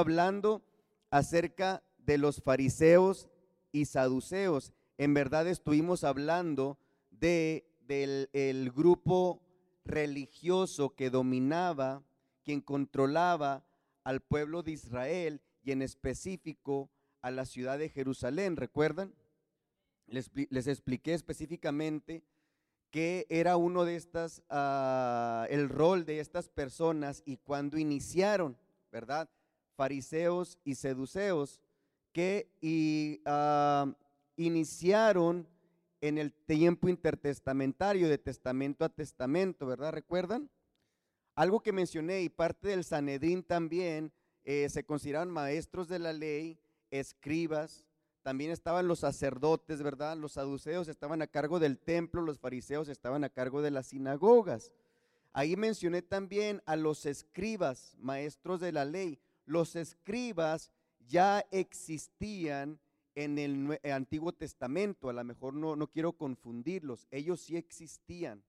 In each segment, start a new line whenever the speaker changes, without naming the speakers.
hablando acerca de los fariseos y saduceos. En verdad estuvimos hablando de, del el grupo religioso que dominaba, quien controlaba al pueblo de Israel y en específico a la ciudad de Jerusalén. ¿Recuerdan? Les, les expliqué específicamente que era uno de estas, ah, el rol de estas personas y cuando iniciaron, ¿verdad? Fariseos y seduceos que ah, iniciaron en el tiempo intertestamentario, de testamento a testamento, ¿verdad? ¿Recuerdan? Algo que mencioné y parte del Sanedrín también eh, se consideraban maestros de la ley, escribas, también estaban los sacerdotes, ¿verdad? Los saduceos estaban a cargo del templo, los fariseos estaban a cargo de las sinagogas. Ahí mencioné también a los escribas, maestros de la ley. Los escribas ya existían en el eh, Antiguo Testamento, a lo mejor no, no quiero confundirlos, ellos sí existían.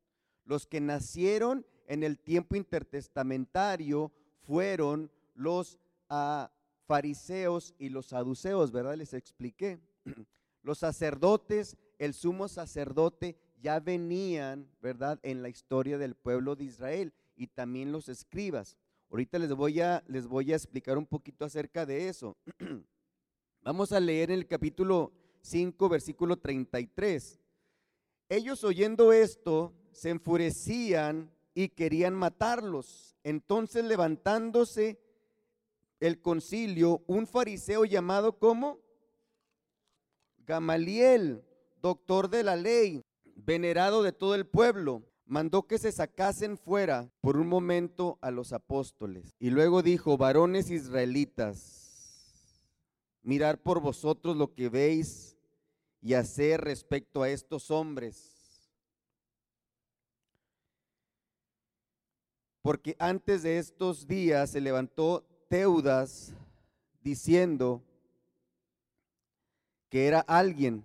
Los que nacieron en el tiempo intertestamentario fueron los ah, fariseos y los saduceos, ¿verdad? Les expliqué. Los sacerdotes, el sumo sacerdote ya venían, ¿verdad? En la historia del pueblo de Israel y también los escribas. Ahorita les voy a, les voy a explicar un poquito acerca de eso. Vamos a leer en el capítulo 5, versículo 33. Ellos oyendo esto se enfurecían y querían matarlos. Entonces levantándose el concilio, un fariseo llamado como Gamaliel, doctor de la ley, venerado de todo el pueblo, mandó que se sacasen fuera por un momento a los apóstoles. Y luego dijo, varones israelitas, mirar por vosotros lo que veis y hacer respecto a estos hombres. Porque antes de estos días se levantó Teudas diciendo que era alguien.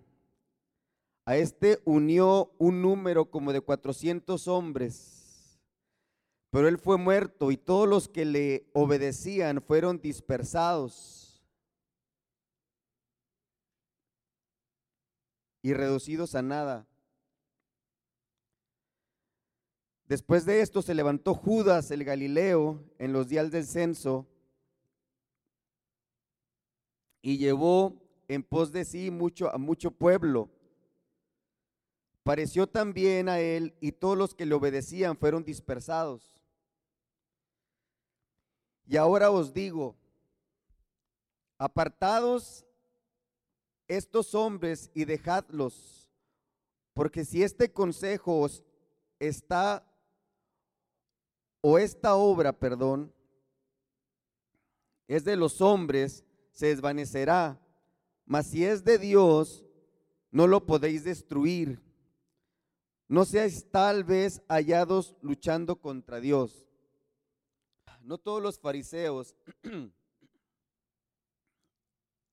A este unió un número como de 400 hombres. Pero él fue muerto y todos los que le obedecían fueron dispersados y reducidos a nada. Después de esto se levantó Judas el Galileo en los días del censo y llevó en pos de sí mucho a mucho pueblo. Pareció también a él y todos los que le obedecían fueron dispersados. Y ahora os digo, apartados estos hombres y dejadlos, porque si este consejo os está o esta obra, perdón, es de los hombres, se desvanecerá, mas si es de Dios, no lo podéis destruir. No seáis tal vez hallados luchando contra Dios. No todos los fariseos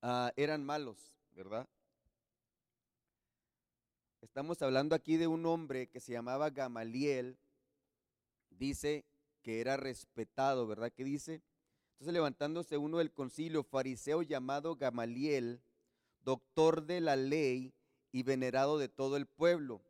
ah, eran malos, ¿verdad? Estamos hablando aquí de un hombre que se llamaba Gamaliel, dice que era respetado, ¿verdad? ¿Qué dice? Entonces levantándose uno del concilio, fariseo llamado Gamaliel, doctor de la ley y venerado de todo el pueblo.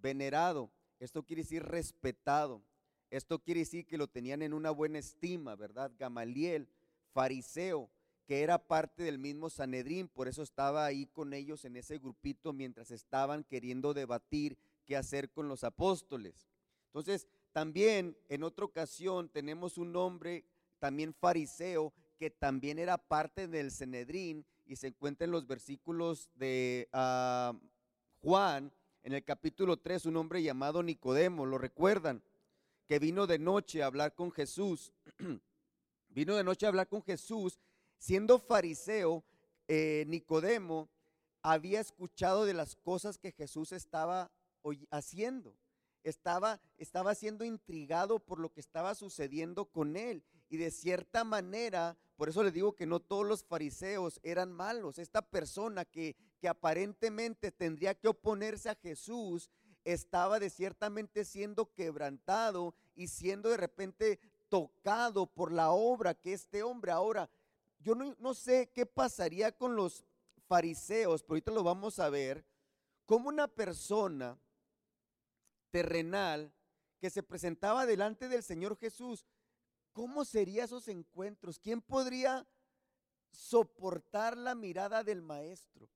Venerado, esto quiere decir respetado. Esto quiere decir que lo tenían en una buena estima, ¿verdad? Gamaliel, fariseo, que era parte del mismo Sanedrín, por eso estaba ahí con ellos en ese grupito mientras estaban queriendo debatir qué hacer con los apóstoles. Entonces, también en otra ocasión tenemos un hombre, también fariseo, que también era parte del Sanedrín y se encuentra en los versículos de ah, Juan, en el capítulo 3, un hombre llamado Nicodemo, ¿lo recuerdan? Que vino de noche a hablar con Jesús. vino de noche a hablar con Jesús siendo fariseo, eh, Nicodemo había escuchado de las cosas que Jesús estaba haciendo. Estaba, estaba siendo intrigado por lo que estaba sucediendo con él. Y de cierta manera, por eso le digo que no todos los fariseos eran malos. Esta persona que, que aparentemente tendría que oponerse a Jesús, estaba de ciertamente siendo quebrantado y siendo de repente tocado por la obra que este hombre ahora, yo no, no sé qué pasaría con los fariseos, pero ahorita lo vamos a ver, como una persona terrenal que se presentaba delante del Señor Jesús, ¿cómo serían esos encuentros? ¿Quién podría soportar la mirada del maestro?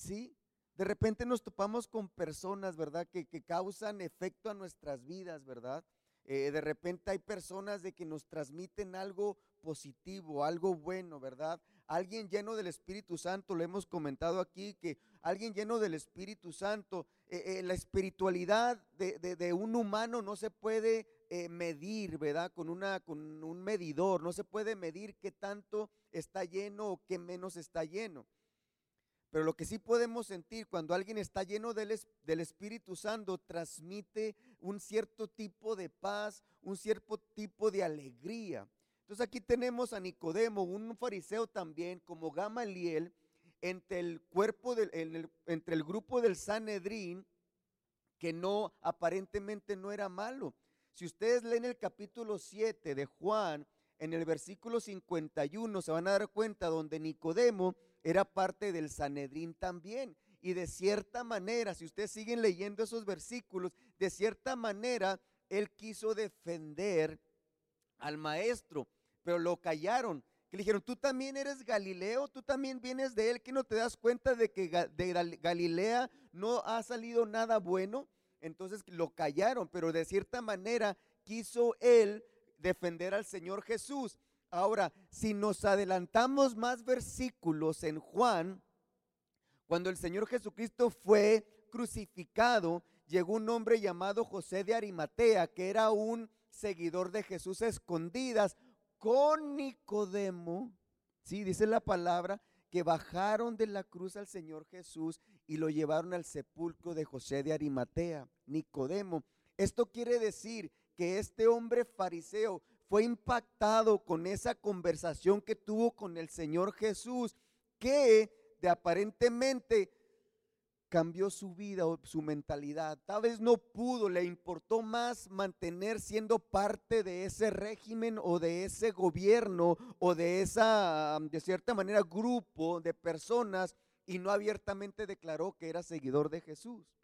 ¿Sí? De repente nos topamos con personas, ¿verdad? Que, que causan efecto a nuestras vidas, ¿verdad? Eh, de repente hay personas de que nos transmiten algo positivo, algo bueno, ¿verdad? Alguien lleno del Espíritu Santo, lo hemos comentado aquí, que alguien lleno del Espíritu Santo, eh, eh, la espiritualidad de, un humano no se puede medir, ¿verdad? Con, una, con un medidor, no se puede medir qué tanto está lleno o qué menos está lleno. Pero lo que sí podemos sentir cuando alguien está lleno del, del, Espíritu Santo, transmite un cierto tipo de paz, un cierto tipo de alegría. Entonces aquí tenemos a Nicodemo, un fariseo también, como Gamaliel, entre el cuerpo del, entre el grupo del Sanedrín, que no, aparentemente no era malo. Si ustedes leen el capítulo 7 de Juan, en el versículo 51 se van a dar cuenta donde Nicodemo era parte del Sanedrín también. Y de cierta manera, si ustedes siguen leyendo esos versículos, de cierta manera él quiso defender al maestro, pero lo callaron. Que le dijeron, tú también eres Galileo, tú también vienes de él, que no te das cuenta de que de Galilea no ha salido nada bueno. Entonces lo callaron, pero de cierta manera quiso él defender al Señor Jesús. Ahora, si nos adelantamos más versículos en Juan, cuando el Señor Jesucristo fue crucificado, llegó un hombre llamado José de Arimatea, que era un seguidor de Jesús escondidas, con Nicodemo, sí, dice la palabra, que bajaron de la cruz al Señor Jesús y lo llevaron al sepulcro de José de Arimatea, Nicodemo. Esto quiere decir que este hombre fariseo fue impactado con esa conversación que tuvo con el Señor Jesús, que de aparentemente cambió su vida o su mentalidad. Tal vez no pudo, le importó más mantener siendo parte de ese régimen o de ese gobierno o de esa, de cierta manera, grupo de personas y no abiertamente declaró que era seguidor de Jesús.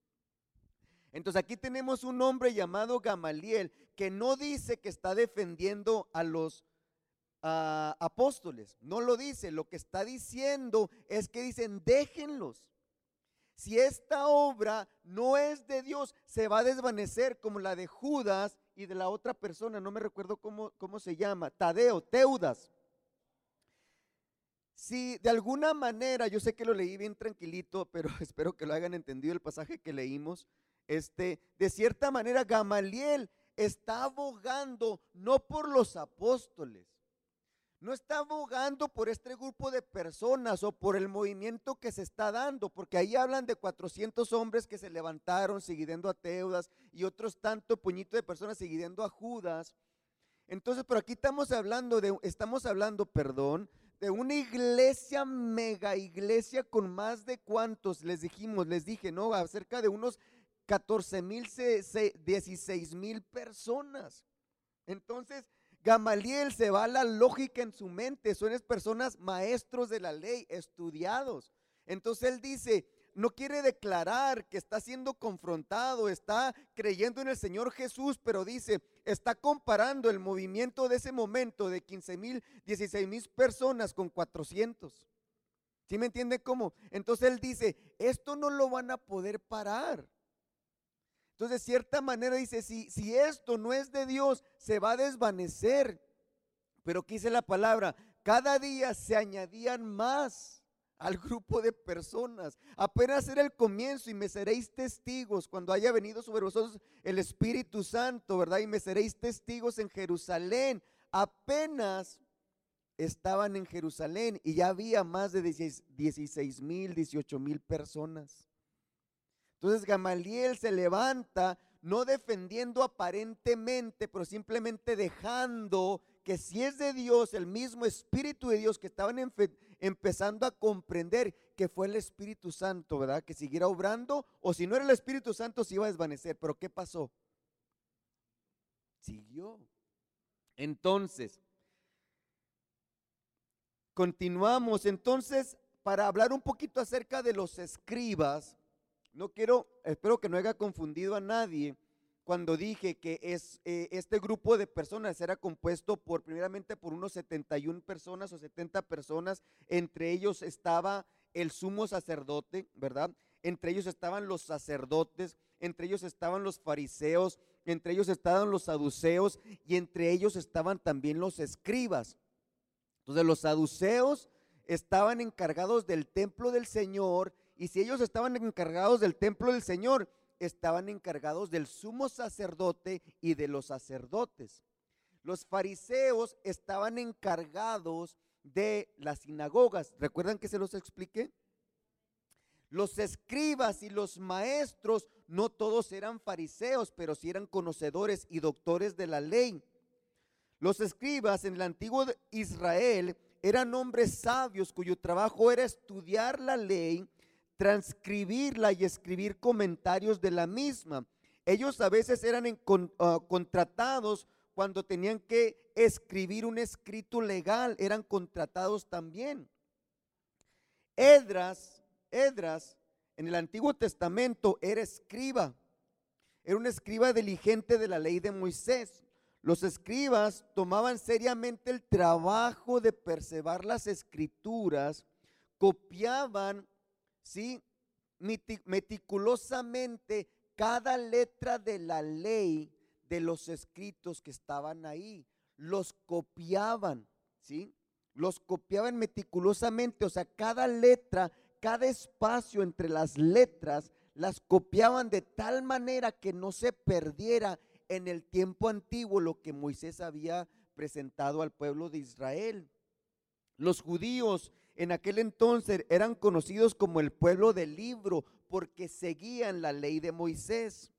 Entonces aquí tenemos un hombre llamado Gamaliel que no dice que está defendiendo a los apóstoles, no lo dice, lo que está diciendo es que dicen, déjenlos. Si esta obra no es de Dios, se va a desvanecer como la de Judas y de la otra persona, no me recuerdo cómo, cómo se llama, Tadeo, Teudas. Si de alguna manera, yo sé que lo leí bien tranquilito, pero espero que lo hayan entendido el pasaje que leímos, este, de cierta manera, Gamaliel está abogando no por los apóstoles, no está abogando por este grupo de personas o por el movimiento que se está dando, porque ahí hablan de 400 hombres que se levantaron siguiendo a Teudas y otros tanto puñito de personas siguiendo a Judas. Entonces, pero aquí estamos hablando de, estamos hablando, perdón, de una iglesia, mega iglesia con más de cuantos, les dijimos, les dije, ¿no? Acerca de unos 14 mil, 16 mil personas. Entonces, Gamaliel se va a la lógica en su mente. Son personas maestros de la ley, estudiados. Entonces él dice, no quiere declarar que está siendo confrontado, está creyendo en el Señor Jesús, pero dice, está comparando el movimiento de ese momento de 15 mil, 16 mil personas con 400. ¿Sí me entiende cómo? Entonces él dice, esto no lo van a poder parar. Entonces, de cierta manera dice, si, esto no es de Dios, se va a desvanecer. Pero quise la palabra, cada día se añadían más al grupo de personas. Apenas era el comienzo y me seréis testigos cuando haya venido sobre vosotros el Espíritu Santo, ¿verdad? Y me seréis testigos en Jerusalén. Apenas estaban en Jerusalén y ya había más de 16 mil, 18 mil personas. Entonces Gamaliel se levanta, no defendiendo aparentemente, pero simplemente dejando que si es de Dios, el mismo Espíritu de Dios que estaban empezando a comprender que fue el Espíritu Santo, ¿verdad? Que siguiera obrando, o si no era el Espíritu Santo, se iba a desvanecer. Pero ¿qué pasó? Siguió. Entonces, continuamos. Entonces, para hablar un poquito acerca de los escribas, no quiero, espero que no haya confundido a nadie cuando dije que es, eh, este grupo de personas era compuesto por primeramente por unos 71 personas o 70 personas, entre ellos estaba el sumo sacerdote, ¿verdad? Entre ellos estaban los sacerdotes, entre ellos estaban los fariseos, entre ellos estaban los saduceos y entre ellos estaban también los escribas. Entonces los saduceos estaban encargados del templo del Señor y si ellos estaban encargados del templo del Señor, estaban encargados del sumo sacerdote y de los sacerdotes. Los fariseos estaban encargados de las sinagogas. ¿Recuerdan que se los expliqué? Los escribas y los maestros, no todos eran fariseos, pero sí eran conocedores y doctores de la ley. Los escribas en el antiguo Israel eran hombres sabios cuyo trabajo era estudiar la ley transcribirla y escribir comentarios de la misma. Ellos a veces eran ah, contratados cuando tenían que escribir un escrito legal, eran contratados también. Edras, Edras en el Antiguo Testamento era escriba, era un escriba diligente de la ley de Moisés. Los escribas tomaban seriamente el trabajo de perseverar las escrituras, copiaban ¿sí? meticulosamente cada letra de la ley de los escritos que estaban ahí. Los copiaban, ¿sí? Los copiaban meticulosamente, o sea, cada letra, cada espacio entre las letras, las copiaban de tal manera que no se perdiera en el tiempo antiguo lo que Moisés había presentado al pueblo de Israel. Los judíos en aquel entonces eran conocidos como el pueblo del libro porque seguían la ley de Moisés.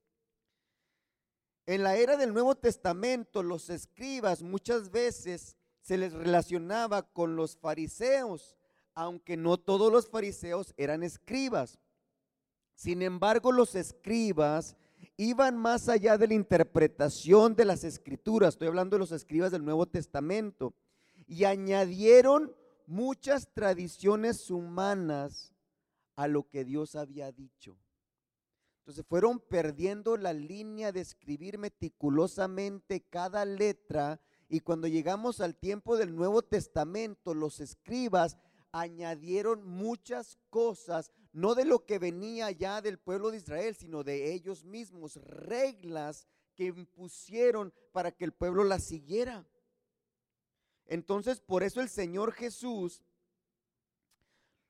En la era del Nuevo Testamento, los escribas muchas veces se les relacionaba con los fariseos, aunque no todos los fariseos eran escribas. Sin embargo, los escribas iban más allá de la interpretación de las escrituras, estoy hablando de los escribas del Nuevo Testamento, y añadieron muchas tradiciones humanas a lo que Dios había dicho. Entonces fueron perdiendo la línea de escribir meticulosamente cada letra y cuando llegamos al tiempo del Nuevo Testamento, los escribas añadieron muchas cosas, no de lo que venía ya del pueblo de Israel, sino de ellos mismos, reglas que impusieron para que el pueblo las siguiera. Entonces, por eso el Señor Jesús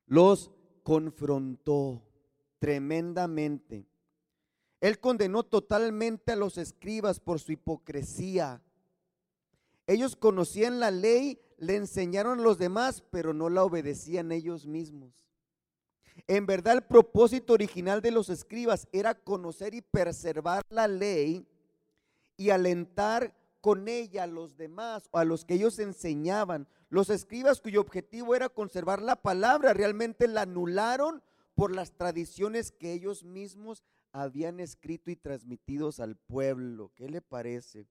los confrontó tremendamente. Él condenó totalmente a los escribas por su hipocresía. Ellos conocían la ley, le enseñaron a los demás, pero no la obedecían ellos mismos. En verdad el propósito original de los escribas era conocer y preservar la ley y alentar con ella a los demás o a los que ellos enseñaban. Los escribas cuyo objetivo era conservar la palabra realmente la anularon por las tradiciones que ellos mismos habían escrito y transmitidos al pueblo. ¿Qué le parece?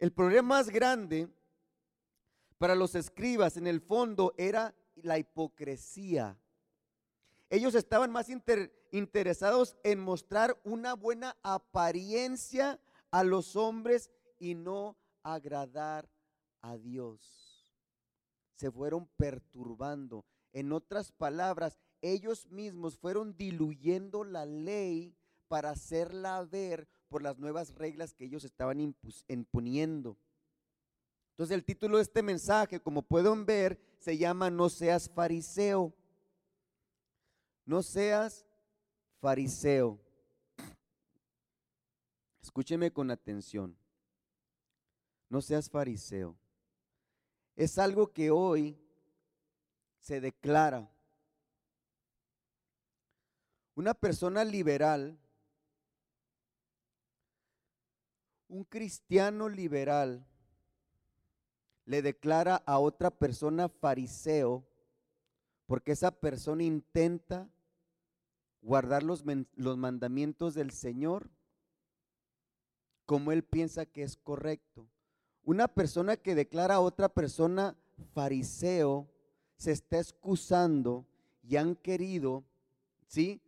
El problema más grande para los escribas en el fondo era la hipocresía. Ellos estaban más interesados en mostrar una buena apariencia a los hombres y no agradar a Dios. Se fueron perturbando. En otras palabras, ellos mismos fueron diluyendo la ley para hacerla ver por las nuevas reglas que ellos estaban imponiendo. Entonces el título de este mensaje, como pueden ver, se llama No seas fariseo. No seas fariseo. Escúcheme con atención no seas fariseo. es algo que hoy se declara. Una persona liberal, un cristiano liberal, le declara a otra persona fariseo porque esa persona intenta guardar los, mandamientos del Señor como él piensa que es correcto. Una persona que declara a otra persona fariseo se está excusando y han querido, ¿sí?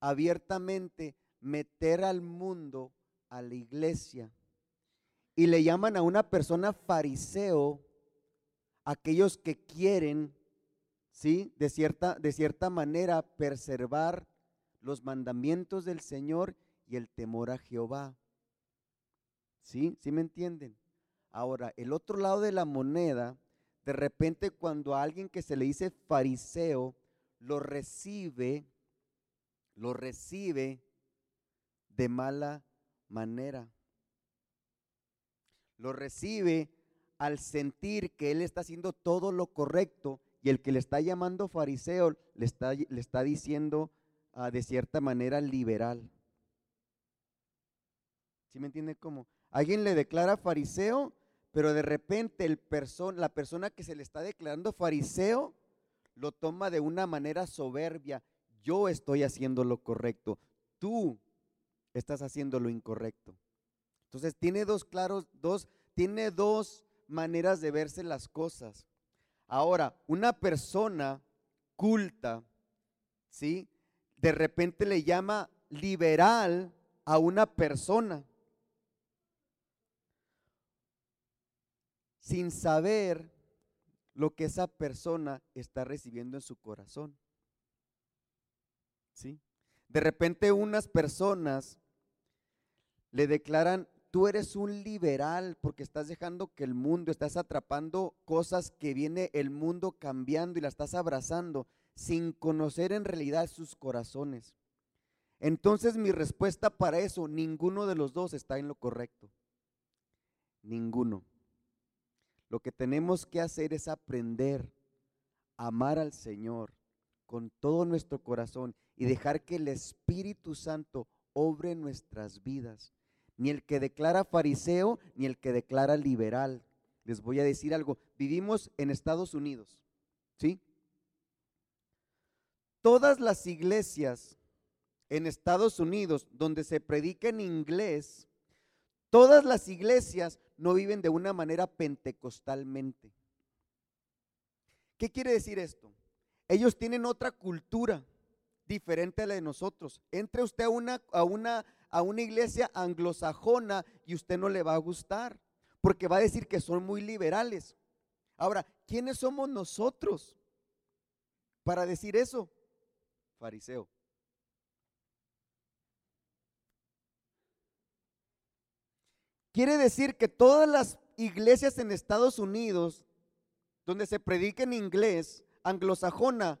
Abiertamente meter al mundo a la iglesia. Y le llaman a una persona fariseo aquellos que quieren, ¿sí? De cierta, de cierta manera, preservar los mandamientos del Señor y el temor a Jehová. ¿Sí? ¿Sí me entienden? Ahora, el otro lado de la moneda, de repente cuando a alguien que se le dice fariseo lo recibe, lo recibe de mala manera. Lo recibe al sentir que él está haciendo todo lo correcto y el que le está llamando fariseo le está, le está diciendo ah, de cierta manera liberal. ¿Sí me entiende cómo? Alguien le declara fariseo, pero de repente la persona que se le está declarando fariseo lo toma de una manera soberbia. Yo estoy haciendo lo correcto, tú estás haciendo lo incorrecto. Entonces tiene dos claros, dos, tiene dos maneras de verse las cosas. Ahora, una persona culta, ¿sí? De repente le llama liberal a una persona. Sin saber lo que esa persona está recibiendo en su corazón. ¿Sí? De repente unas personas le declaran, tú eres un liberal porque estás dejando que el mundo, estás atrapando cosas que viene el mundo cambiando y la estás abrazando sin conocer en realidad sus corazones. Entonces mi respuesta para eso, ninguno de los dos está en lo correcto. Ninguno. Lo que tenemos que hacer es aprender a amar al Señor con todo nuestro corazón y dejar que el Espíritu Santo obre nuestras vidas. Ni el que declara fariseo, ni el que declara liberal. Les voy a decir algo. Vivimos en Estados Unidos, ¿sí? Todas las iglesias en Estados Unidos donde se predica en inglés, todas las iglesias no viven de una manera pentecostalmente. ¿Qué quiere decir esto? Ellos tienen otra cultura diferente a la de nosotros. Entre usted a una, a una, a una iglesia anglosajona y usted no le va a gustar, porque va a decir que son muy liberales. Ahora, ¿quiénes somos nosotros para decir eso? Fariseo. Quiere decir que todas las iglesias en Estados Unidos, donde se predica en inglés, anglosajona,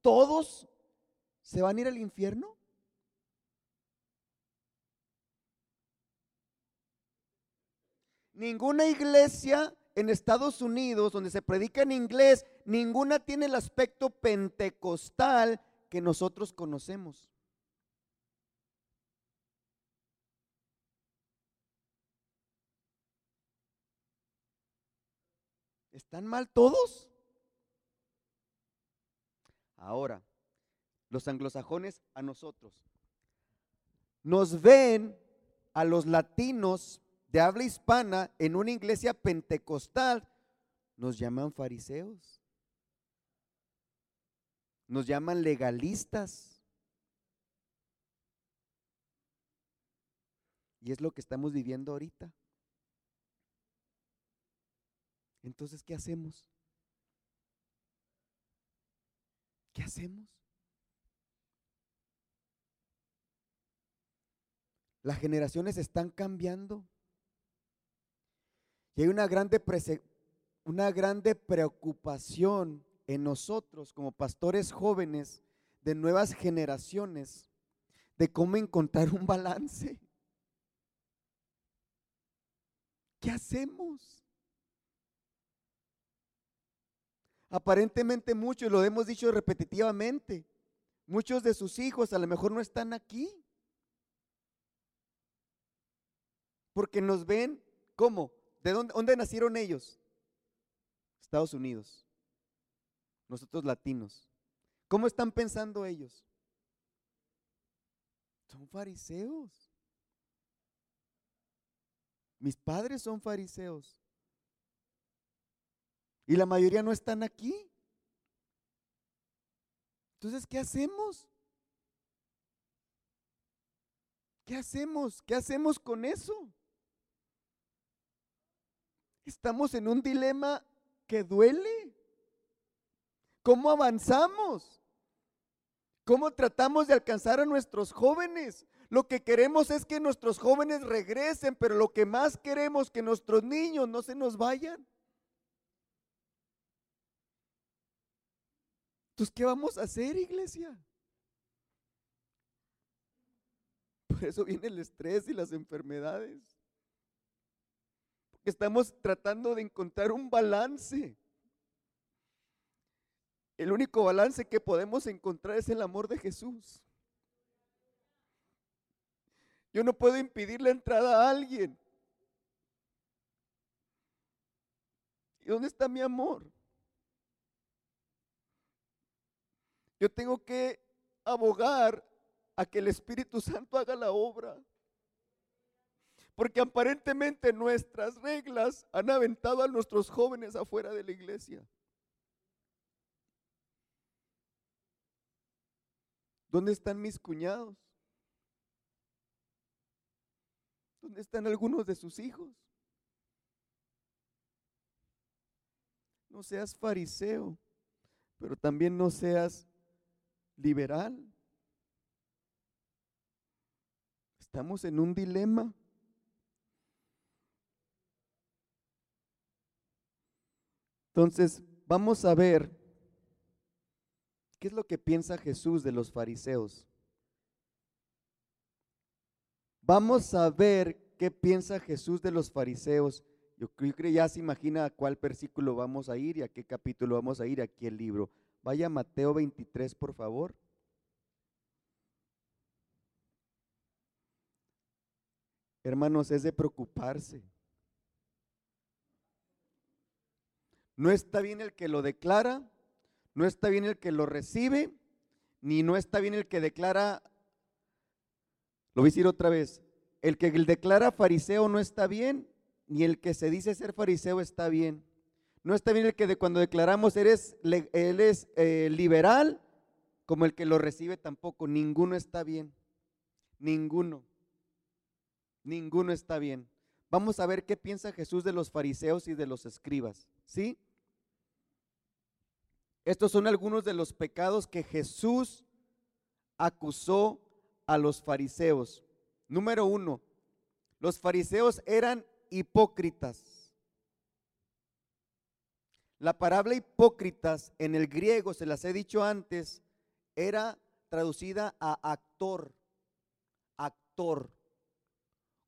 todos se van a ir al infierno. Ninguna iglesia en Estados Unidos donde se predica en inglés, ninguna tiene el aspecto pentecostal que nosotros conocemos. ¿Están mal todos? Ahora, los anglosajones a nosotros. Nos ven a los latinos de habla hispana en una iglesia pentecostal, nos llaman fariseos. Nos llaman legalistas. Y es lo que estamos viviendo ahorita. Entonces, ¿qué hacemos? ¿Qué hacemos? Las generaciones están cambiando. Y hay una grande, una grande preocupación en nosotros como pastores jóvenes de nuevas generaciones de cómo encontrar un balance. ¿Qué hacemos? Aparentemente muchos, lo hemos dicho repetitivamente, muchos de sus hijos a lo mejor no están aquí. Porque nos ven, ¿cómo? ¿De dónde, dónde nacieron ellos? Estados Unidos. Nosotros latinos. ¿Cómo están pensando ellos? Son fariseos. Mis padres son fariseos. Y la mayoría no están aquí. Entonces, ¿qué hacemos? ¿Qué hacemos? ¿Qué hacemos con eso? Estamos en un dilema que duele. ¿Cómo avanzamos? ¿Cómo tratamos de alcanzar a nuestros jóvenes? Lo que queremos es que nuestros jóvenes regresen, pero lo que más queremos es que nuestros niños no se nos vayan. Entonces, ¿qué vamos a hacer, iglesia? Por eso viene el estrés y las enfermedades. Porque estamos tratando de encontrar un balance. El único balance que podemos encontrar es el amor de Jesús. Yo no puedo impedir la entrada a alguien. ¿Y dónde está mi amor? Yo tengo que abogar a que el Espíritu Santo haga la obra. Porque aparentemente nuestras reglas han aventado a nuestros jóvenes afuera de la iglesia. ¿Dónde están mis cuñados? ¿Dónde están algunos de sus hijos? No seas fariseo, pero también no seas liberal. Estamos en un dilema. Entonces, vamos a ver qué es lo que piensa Jesús de los fariseos. Vamos a ver qué piensa Jesús de los fariseos. Yo creo que ya se imagina a cuál versículo vamos a ir y a qué capítulo vamos a ir aquí el libro. Vaya Mateo 23, por favor. Hermanos, es de preocuparse. No está bien el que lo declara, no está bien el que lo recibe, ni no está bien el que declara, lo voy a decir otra vez, el que declara fariseo no está bien, ni el que se dice ser fariseo está bien. No está bien el que de cuando declaramos eres, él es eh, liberal, como el que lo recibe tampoco. Ninguno está bien. Ninguno. Ninguno está bien. Vamos a ver qué piensa Jesús de los fariseos y de los escribas. ¿Sí? Estos son algunos de los pecados que Jesús acusó a los fariseos. Número uno, los fariseos eran hipócritas. La palabra hipócritas en el griego, se las he dicho antes, era traducida a actor, actor.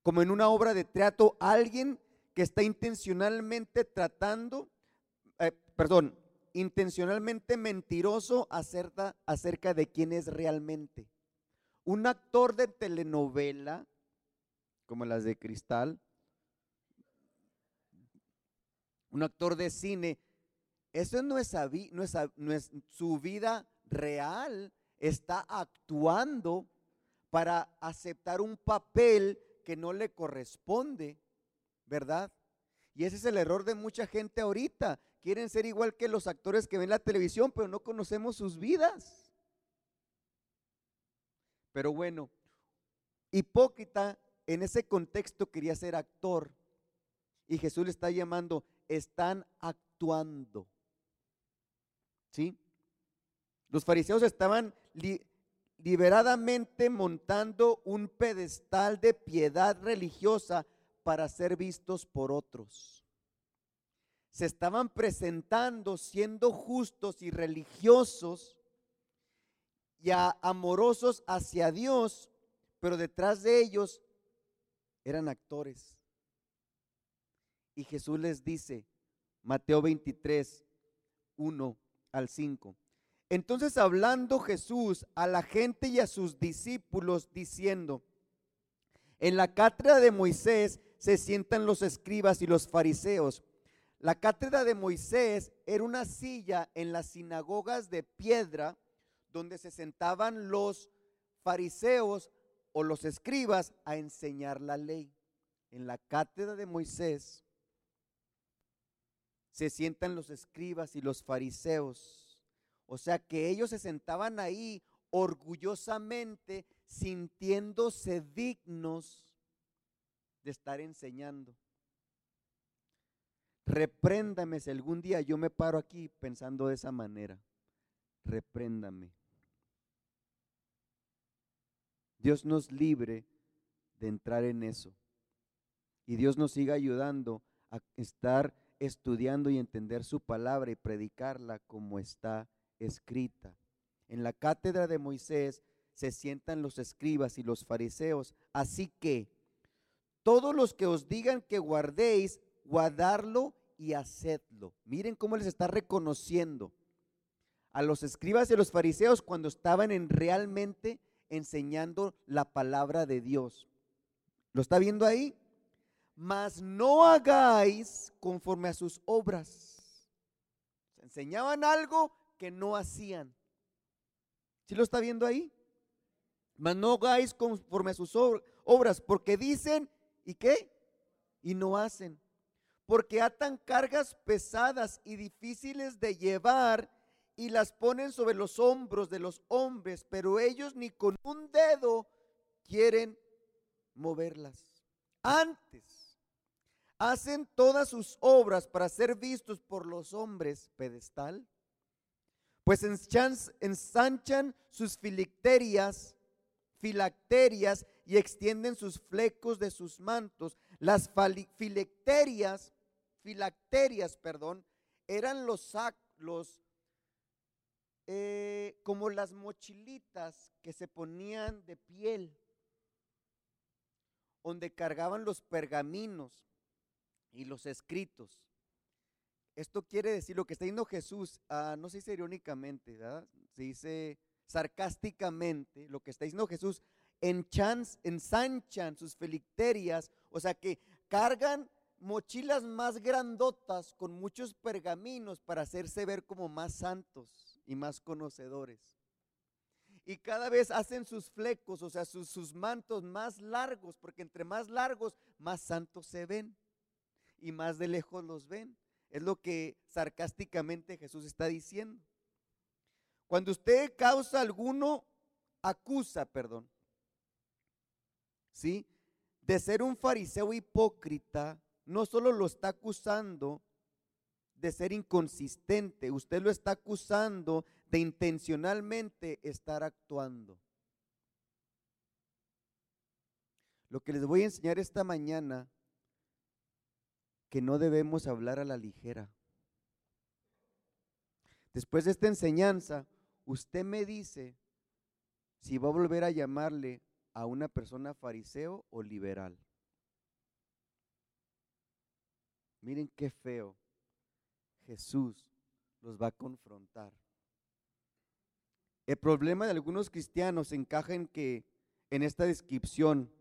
Como en una obra de teatro, alguien que está intencionalmente tratando, eh, perdón, intencionalmente mentiroso acerca, acerca de quién es realmente. Un actor de telenovela, como las de Cristal, un actor de cine, eso no es, no es, su vida real, está actuando para aceptar un papel que no le corresponde, ¿verdad? Y ese es el error de mucha gente ahorita. Quieren ser igual que los actores que ven la televisión, pero no conocemos sus vidas. Pero bueno, hipócrita en ese contexto quería ser actor. Y Jesús le está llamando, están actuando. ¿Sí? Los fariseos estaban liberadamente montando un pedestal de piedad religiosa para ser vistos por otros. Se estaban presentando siendo justos y religiosos y amorosos hacia Dios, pero detrás de ellos eran actores. Y Jesús les dice, Mateo 23, 1 al 5. Entonces hablando Jesús a la gente y a sus discípulos diciendo, en la cátedra de Moisés se sientan los escribas y los fariseos. La cátedra de Moisés era una silla en las sinagogas de piedra donde se sentaban los fariseos o los escribas a enseñar la ley. En la cátedra de Moisés se sientan los escribas y los fariseos. O sea que ellos se sentaban ahí orgullosamente sintiéndose dignos de estar enseñando. Repréndame si algún día yo me paro aquí pensando de esa manera. Repréndame. Dios nos libre de entrar en eso. Y Dios nos siga ayudando a estar estudiando y entender su palabra y predicarla como está escrita. En la cátedra de Moisés se sientan los escribas y los fariseos. Así que todos los que os digan que guardéis, guardarlo y hacedlo. Miren cómo les está reconociendo a los escribas y a los fariseos cuando estaban en realmente enseñando la palabra de Dios. ¿Lo está viendo ahí? Mas no hagáis conforme a sus obras. Enseñaban algo que no hacían. ¿Sí lo está viendo ahí? Mas no hagáis conforme a sus obras, porque dicen, ¿y qué? Y no hacen. Porque atan cargas pesadas y difíciles de llevar y las ponen sobre los hombros de los hombres, pero ellos ni con un dedo quieren moverlas. Antes, hacen todas sus obras para ser vistos por los hombres pedestal, pues ensanchan sus filacterias, filacterias y extienden sus flecos de sus mantos. Las filacterias, filacterias, perdón, eran los, eh, como las mochilitas que se ponían de piel, donde cargaban los pergaminos y los escritos. Esto quiere decir lo que está diciendo Jesús, ah, no se dice irónicamente, se dice sarcásticamente, lo que está diciendo Jesús, ensanchan sus felicterias, o sea que cargan mochilas más grandotas con muchos pergaminos para hacerse ver como más santos y más conocedores. Y cada vez hacen sus flecos, o sea, sus mantos más largos, porque entre más largos, más santos se ven y más de lejos los ven. Es lo que sarcásticamente Jesús está diciendo. Cuando usted causa alguno, acusa, perdón, ¿sí? De ser un fariseo hipócrita, no solo lo está acusando de ser inconsistente, usted lo está acusando de intencionalmente estar actuando. Lo que les voy a enseñar esta mañana, que no debemos hablar a la ligera. Después de esta enseñanza, usted me dice si va a volver a llamarle a una persona fariseo o liberal. Miren qué feo Jesús los va a confrontar. El problema de algunos cristianos encaja en que en esta descripción,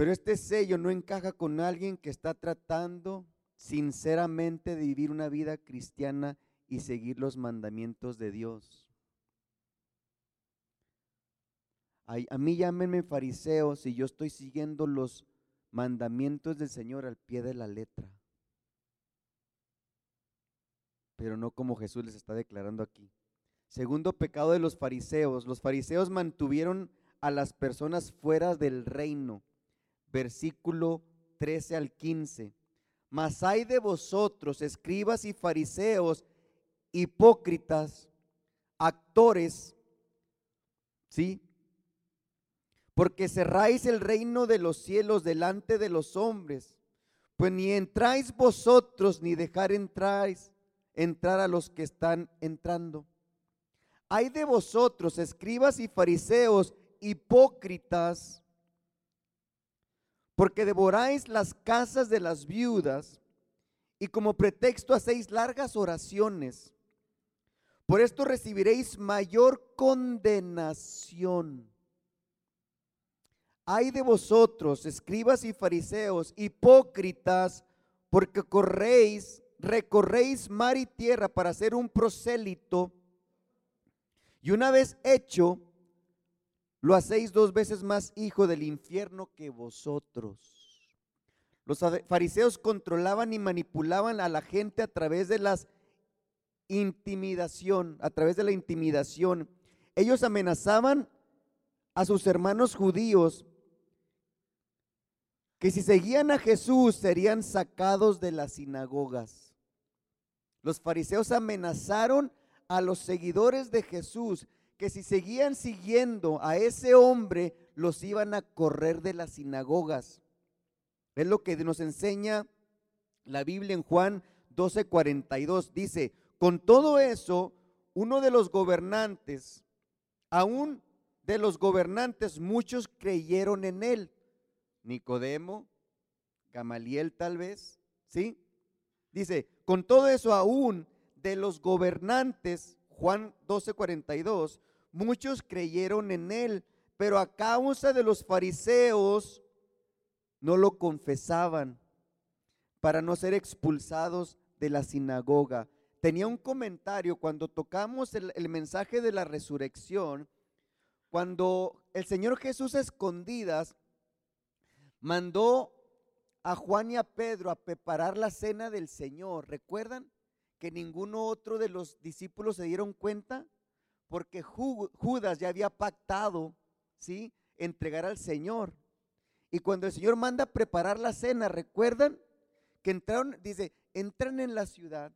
pero este sello no encaja con alguien que está tratando sinceramente de vivir una vida cristiana y seguir los mandamientos de Dios. A, mí llámenme fariseo si yo estoy siguiendo los mandamientos del Señor al pie de la letra. Pero no como Jesús les está declarando aquí. Segundo pecado de los fariseos. Los fariseos mantuvieron a las personas fuera del reino. Versículo 13 al 15. Mas hay de vosotros, escribas y fariseos, hipócritas, actores, ¿sí? porque cerráis el reino de los cielos delante de los hombres, pues ni entráis vosotros ni dejar entráis entrar a los que están entrando. Hay de vosotros, escribas y fariseos, hipócritas, porque devoráis las casas de las viudas y como pretexto hacéis largas oraciones. Por esto recibiréis mayor condenación. Hay de vosotros, escribas y fariseos, hipócritas, porque corréis, recorréis mar y tierra para hacer un prosélito, y una vez hecho, lo hacéis dos veces más hijo del infierno que vosotros. Los fariseos controlaban y manipulaban a la gente a través de las intimidación, a través de la intimidación. Ellos amenazaban a sus hermanos judíos que si seguían a Jesús serían sacados de las sinagogas. Los fariseos amenazaron a los seguidores de Jesús que si seguían siguiendo a ese hombre los iban a correr de las sinagogas. Es lo que nos enseña la Biblia en Juan 12:42. Dice, con todo eso, uno de los gobernantes, aún de los gobernantes, muchos creyeron en él. Nicodemo, Gamaliel tal vez, ¿sí? Dice, con todo eso aún de los gobernantes, Juan 12:42, muchos creyeron en él, pero a causa de los fariseos no lo confesaban para no ser expulsados de la sinagoga tenía un comentario cuando tocamos el, mensaje de la resurrección, cuando el Señor Jesús a escondidas mandó a Juan y a Pedro a preparar la cena del Señor. ¿Recuerdan que ninguno otro de los discípulos se dieron cuenta? Porque Judas ya había pactado, ¿sí? Entregar al Señor. Y cuando el Señor manda a preparar la cena, ¿recuerdan? Que entraron, dice, entran en la ciudad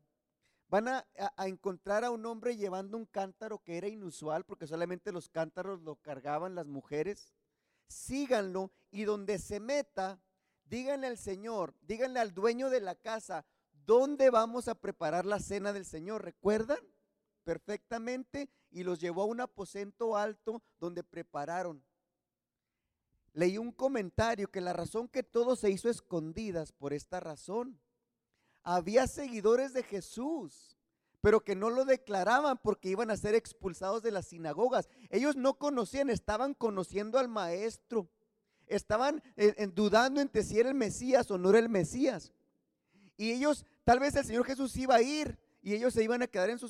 Van a, encontrar a un hombre llevando un cántaro que era inusual porque solamente los cántaros lo cargaban las mujeres. Síganlo y donde se meta, díganle al Señor, díganle al dueño de la casa, ¿dónde vamos a preparar la cena del Señor? ¿Recuerdan? Perfectamente y los llevó a un aposento alto donde prepararon. Leí un comentario que la razón que todo se hizo escondidas por esta razón había seguidores de Jesús, pero que no lo declaraban porque iban a ser expulsados de las sinagogas. Ellos no conocían, estaban conociendo al maestro. Estaban eh, dudando entre si era el Mesías o no era el Mesías. Y ellos, tal vez el Señor Jesús iba a ir y ellos se iban a quedar en su,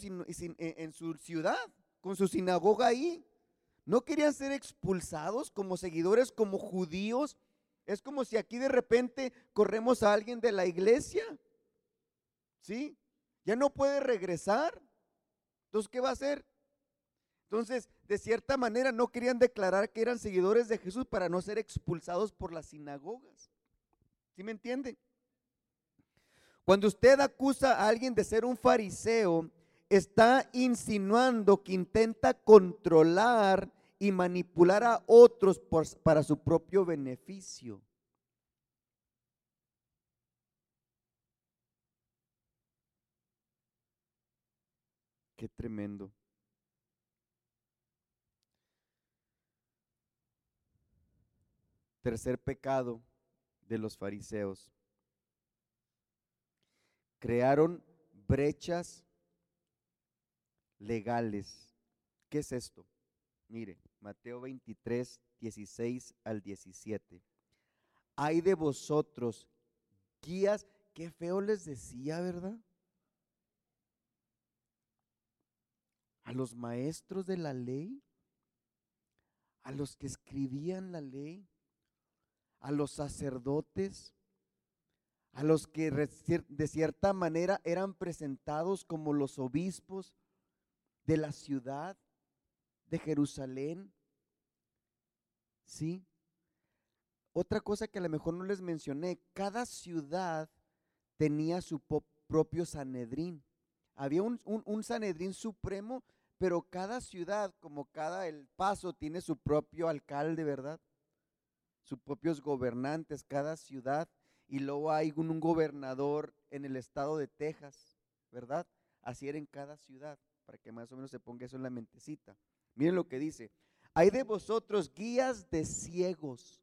en su ciudad, con su sinagoga ahí. No querían ser expulsados como seguidores, como judíos. Es como si aquí de repente corremos a alguien de la iglesia ¿Sí? Ya no puede regresar. Entonces, ¿qué va a hacer? Entonces, de cierta manera, no querían declarar que eran seguidores de Jesús para no ser expulsados por las sinagogas. ¿Sí me entiende? Cuando usted acusa a alguien de ser un fariseo, está insinuando que intenta controlar y manipular a otros para su propio beneficio. Qué tremendo. Tercer pecado de los fariseos. Crearon brechas legales. ¿Qué es esto? Mire, Mateo 23, 16 al 17. Hay de vosotros guías, qué feo les decía, ¿verdad? a los maestros de la ley, a los que escribían la ley, a los sacerdotes, a los que de cierta manera eran presentados como los obispos de la ciudad de Jerusalén. ¿Sí? Otra cosa que a lo mejor no les mencioné, cada ciudad tenía su propio Sanedrín. Había un, Sanedrín supremo, pero cada ciudad, como cada el paso, tiene su propio alcalde, ¿verdad? Sus propios gobernantes, cada ciudad. Y luego hay un, gobernador en el estado de Texas, ¿verdad? Así era en cada ciudad, para que más o menos se ponga eso en la mentecita. Miren lo que dice. Hay de vosotros guías de ciegos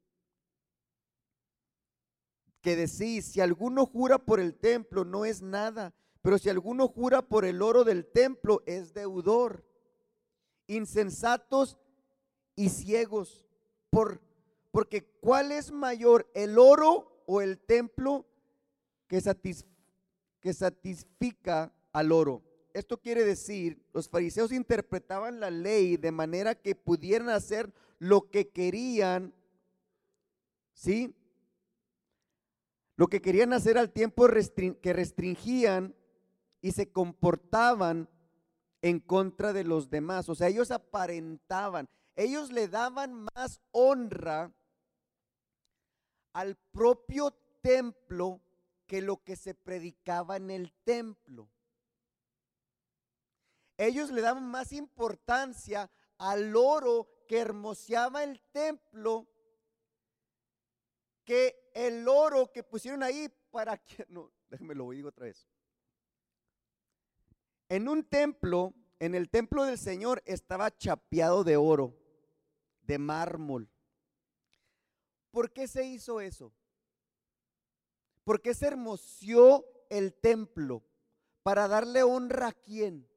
que decís, si alguno jura por el templo, no es nada, pero si alguno jura por el oro del templo, es deudor. Insensatos y ciegos, por, porque ¿cuál es mayor, el oro o el templo que, que satisfica al oro? Esto quiere decir, los fariseos interpretaban la ley de manera que pudieran hacer lo que querían, ¿sí? Lo que querían hacer al tiempo que restringían y se comportaban en contra de los demás. O sea, ellos aparentaban, ellos le daban más honra al propio templo que lo que se predicaba en el templo ellos le daban más importancia al oro que hermoseaba el templo que el oro que pusieron ahí para que, no, déjenme lo digo otra vez. En un templo, en el templo del Señor estaba chapeado de oro, de mármol. ¿Por qué se hizo eso? ¿Por qué se hermoseó el templo? ¿Para darle honra a quién?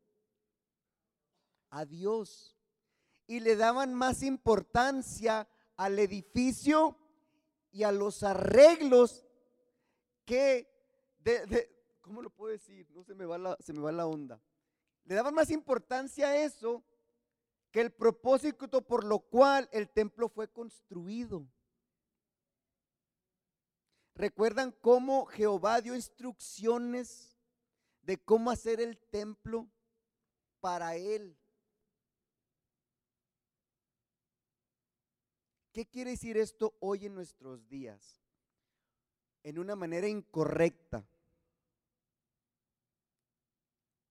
a Dios. Y le daban más importancia al edificio y a los arreglos que de, ¿cómo lo puedo decir? No se me va la, se me va la onda. Le daban más importancia a eso que el propósito por lo cual el templo fue construido. ¿Recuerdan cómo Jehová dio instrucciones de cómo hacer el templo para él? ¿Qué quiere decir esto hoy en nuestros días? En una manera incorrecta.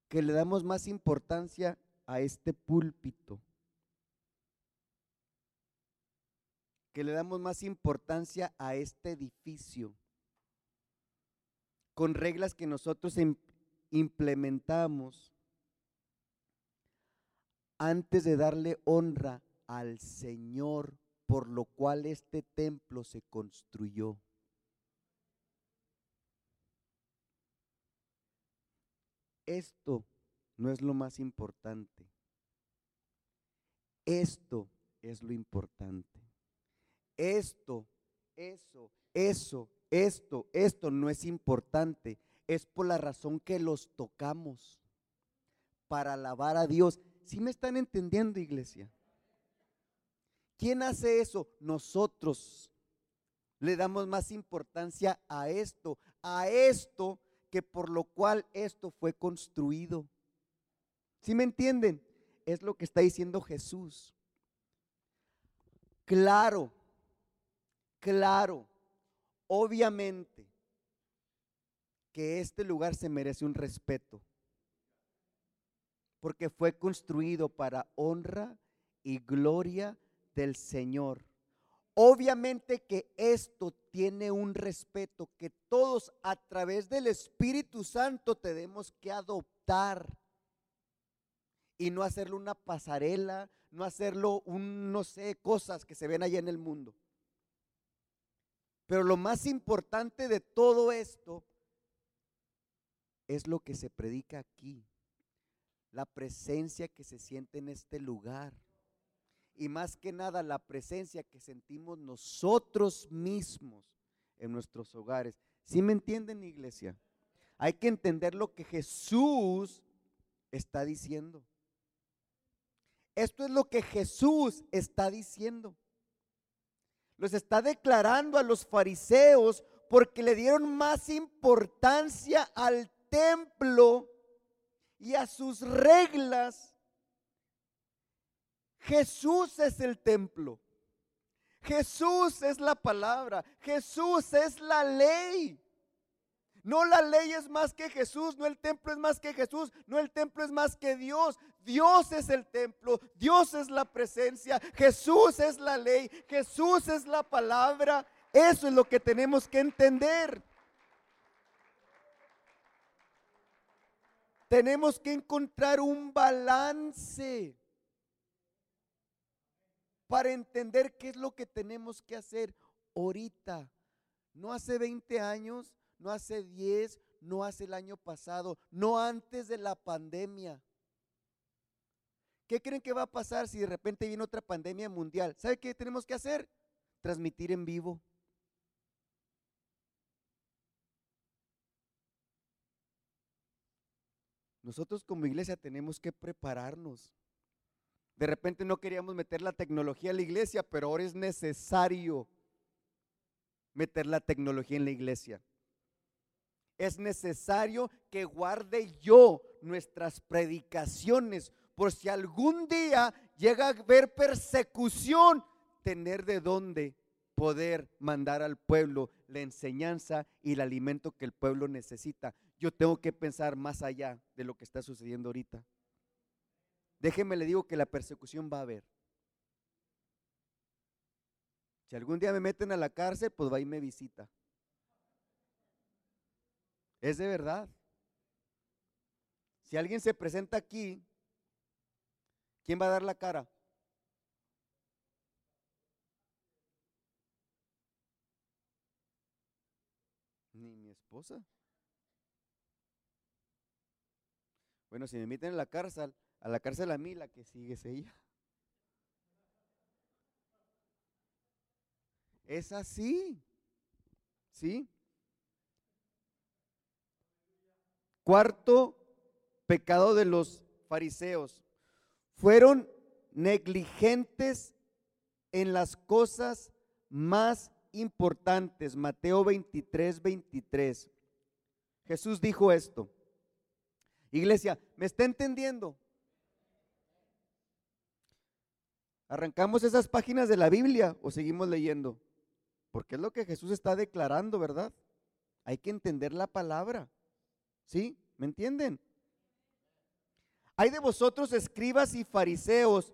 Que le damos más importancia a este púlpito. Que le damos más importancia a este edificio. Con reglas que nosotros implementamos antes de darle honra al Señor por lo cual este templo se construyó. Esto no es lo más importante. Esto es lo importante. Esto, eso, eso, esto, esto no es importante. Es por la razón que los tocamos para alabar a Dios. ¿Sí me están entendiendo, iglesia? ¿Quién hace eso? Nosotros le damos más importancia a esto, a esto que por lo cual esto fue construido. ¿Sí me entienden? Es lo que está diciendo Jesús. Claro, claro, obviamente que este lugar se merece un respeto, porque fue construido para honra y gloria del Señor. Obviamente que esto tiene un respeto que todos a través del Espíritu Santo tenemos que adoptar y no hacerlo una pasarela, no hacerlo un, no sé, cosas que se ven allá en el mundo. Pero lo más importante de todo esto es lo que se predica aquí, la presencia que se siente en este lugar y más que nada la presencia que sentimos nosotros mismos en nuestros hogares. ¿Sí me entienden, iglesia? Hay que entender lo que Jesús está diciendo. Esto es lo que Jesús está diciendo. Los está declarando a los fariseos porque le dieron más importancia al templo y a sus reglas Jesús es el templo. Jesús es la palabra. Jesús es la ley. No la ley es más que Jesús, no el templo es más que Jesús, no el templo es más que Dios. Dios es el templo, Dios es la presencia, Jesús es la ley, Jesús es la palabra. Eso es lo que tenemos que entender. Tenemos que encontrar un balance para entender qué es lo que tenemos que hacer ahorita. No hace 20 años, no hace 10, no hace el año pasado, no antes de la pandemia. ¿Qué creen que va a pasar si de repente viene otra pandemia mundial? ¿Sabe qué tenemos que hacer? Transmitir en vivo. Nosotros como iglesia tenemos que prepararnos. De repente no queríamos meter la tecnología a la iglesia, pero ahora es necesario meter la tecnología en la iglesia. Es necesario que guarde yo nuestras predicaciones por si algún día llega a haber persecución, tener de dónde poder mandar al pueblo la enseñanza y el alimento que el pueblo necesita. Yo tengo que pensar más allá de lo que está sucediendo ahorita. Déjeme le digo que la persecución va a haber. Si algún día me meten a la cárcel, pues va y me visita. Es de verdad. Si alguien se presenta aquí, ¿quién va a dar la cara? Ni mi esposa. Bueno, si me meten en la cárcel, a la cárcel a mí, la que sigue es ella. Es así. ¿Sí? Cuarto pecado de los fariseos. Fueron negligentes en las cosas más importantes. Mateo 23, 23. Jesús dijo esto. Iglesia, ¿me está entendiendo? ¿Arrancamos esas páginas de la Biblia o seguimos leyendo? Porque es lo que Jesús está declarando, ¿verdad? Hay que entender la palabra. ¿Sí? ¿Me entienden? Hay de vosotros escribas y fariseos.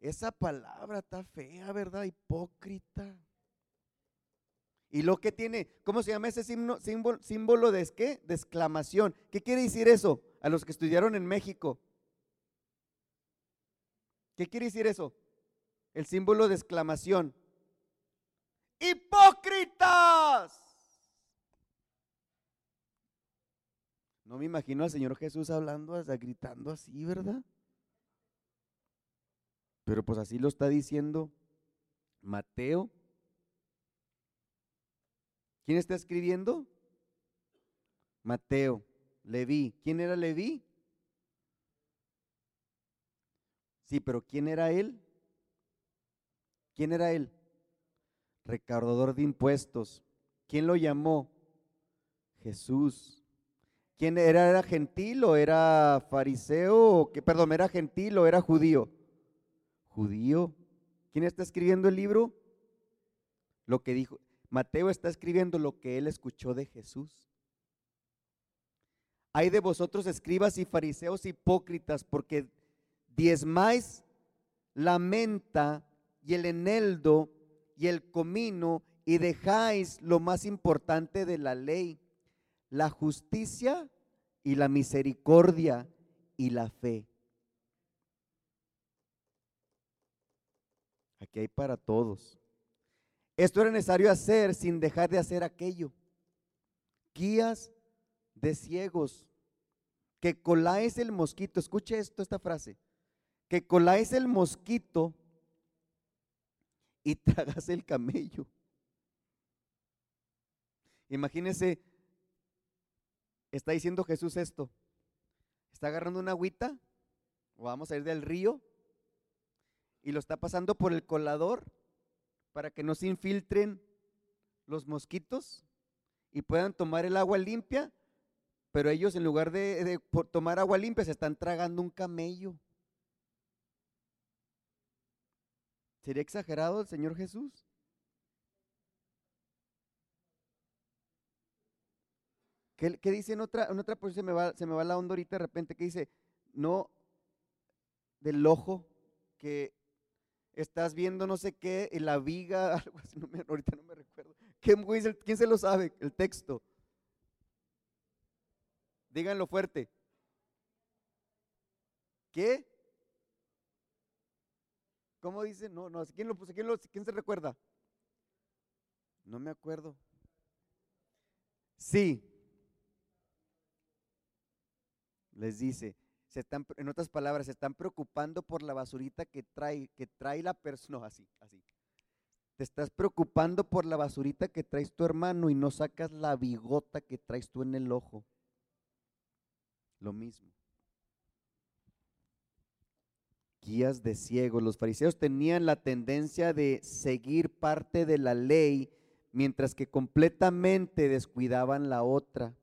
Esa palabra está fea, ¿verdad? Hipócrita. Y lo que tiene, ¿cómo se llama ese símbolo, de? De exclamación. ¿Qué quiere decir eso? A los que estudiaron en México. ¿Qué quiere decir eso? El símbolo de exclamación. Hipócritas. No me imagino al Señor Jesús hablando, gritando así, ¿verdad? Pero pues así lo está diciendo Mateo. ¿Quién está escribiendo? Mateo, Leví. ¿Quién era Leví? Sí, pero ¿quién era él? ¿Quién era él? Recaudador de impuestos. ¿Quién lo llamó? Jesús. ¿Quién era? ¿Era gentil o era fariseo? que, perdón, ¿era gentil o era judío? Judío. ¿Quién está escribiendo el libro? Lo que dijo. Mateo está escribiendo lo que él escuchó de Jesús. Hay de vosotros escribas y fariseos hipócritas, porque diezmáis la menta y el eneldo y el comino y dejáis lo más importante de la ley la justicia y la misericordia y la fe. Aquí hay para todos. Esto era necesario hacer sin dejar de hacer aquello. Guías de ciegos, que coláis el mosquito. Escuche esto, esta frase. Que coláis el mosquito y tragas el camello. Imagínense está diciendo Jesús esto? Está agarrando una agüita, o vamos a ir del río, y lo está pasando por el colador para que no se infiltren los mosquitos y puedan tomar el agua limpia, pero ellos en lugar de, tomar agua limpia se están tragando un camello. ¿Sería exagerado el Señor Jesús? ¿Qué, dice en otra, en otra posición? Se me, va, se me va la onda ahorita de repente, que dice, no del ojo que estás viendo no sé qué, en la viga, algo así, ahorita no me recuerdo. ¿Quién se lo sabe? El texto. Díganlo fuerte. ¿Qué? ¿Cómo dice? No, no, ¿quién lo puso? ¿Quién, lo, ¿Quién se recuerda? No me acuerdo. Sí. Les dice, se están, en otras palabras, se están preocupando por la basurita que trae, que trae la persona, no, así, así. Te estás preocupando por la basurita que traes tu hermano y no sacas la bigota que traes tú en el ojo. Lo mismo. Guías de ciegos. Los fariseos tenían la tendencia de seguir parte de la ley mientras que completamente descuidaban la otra.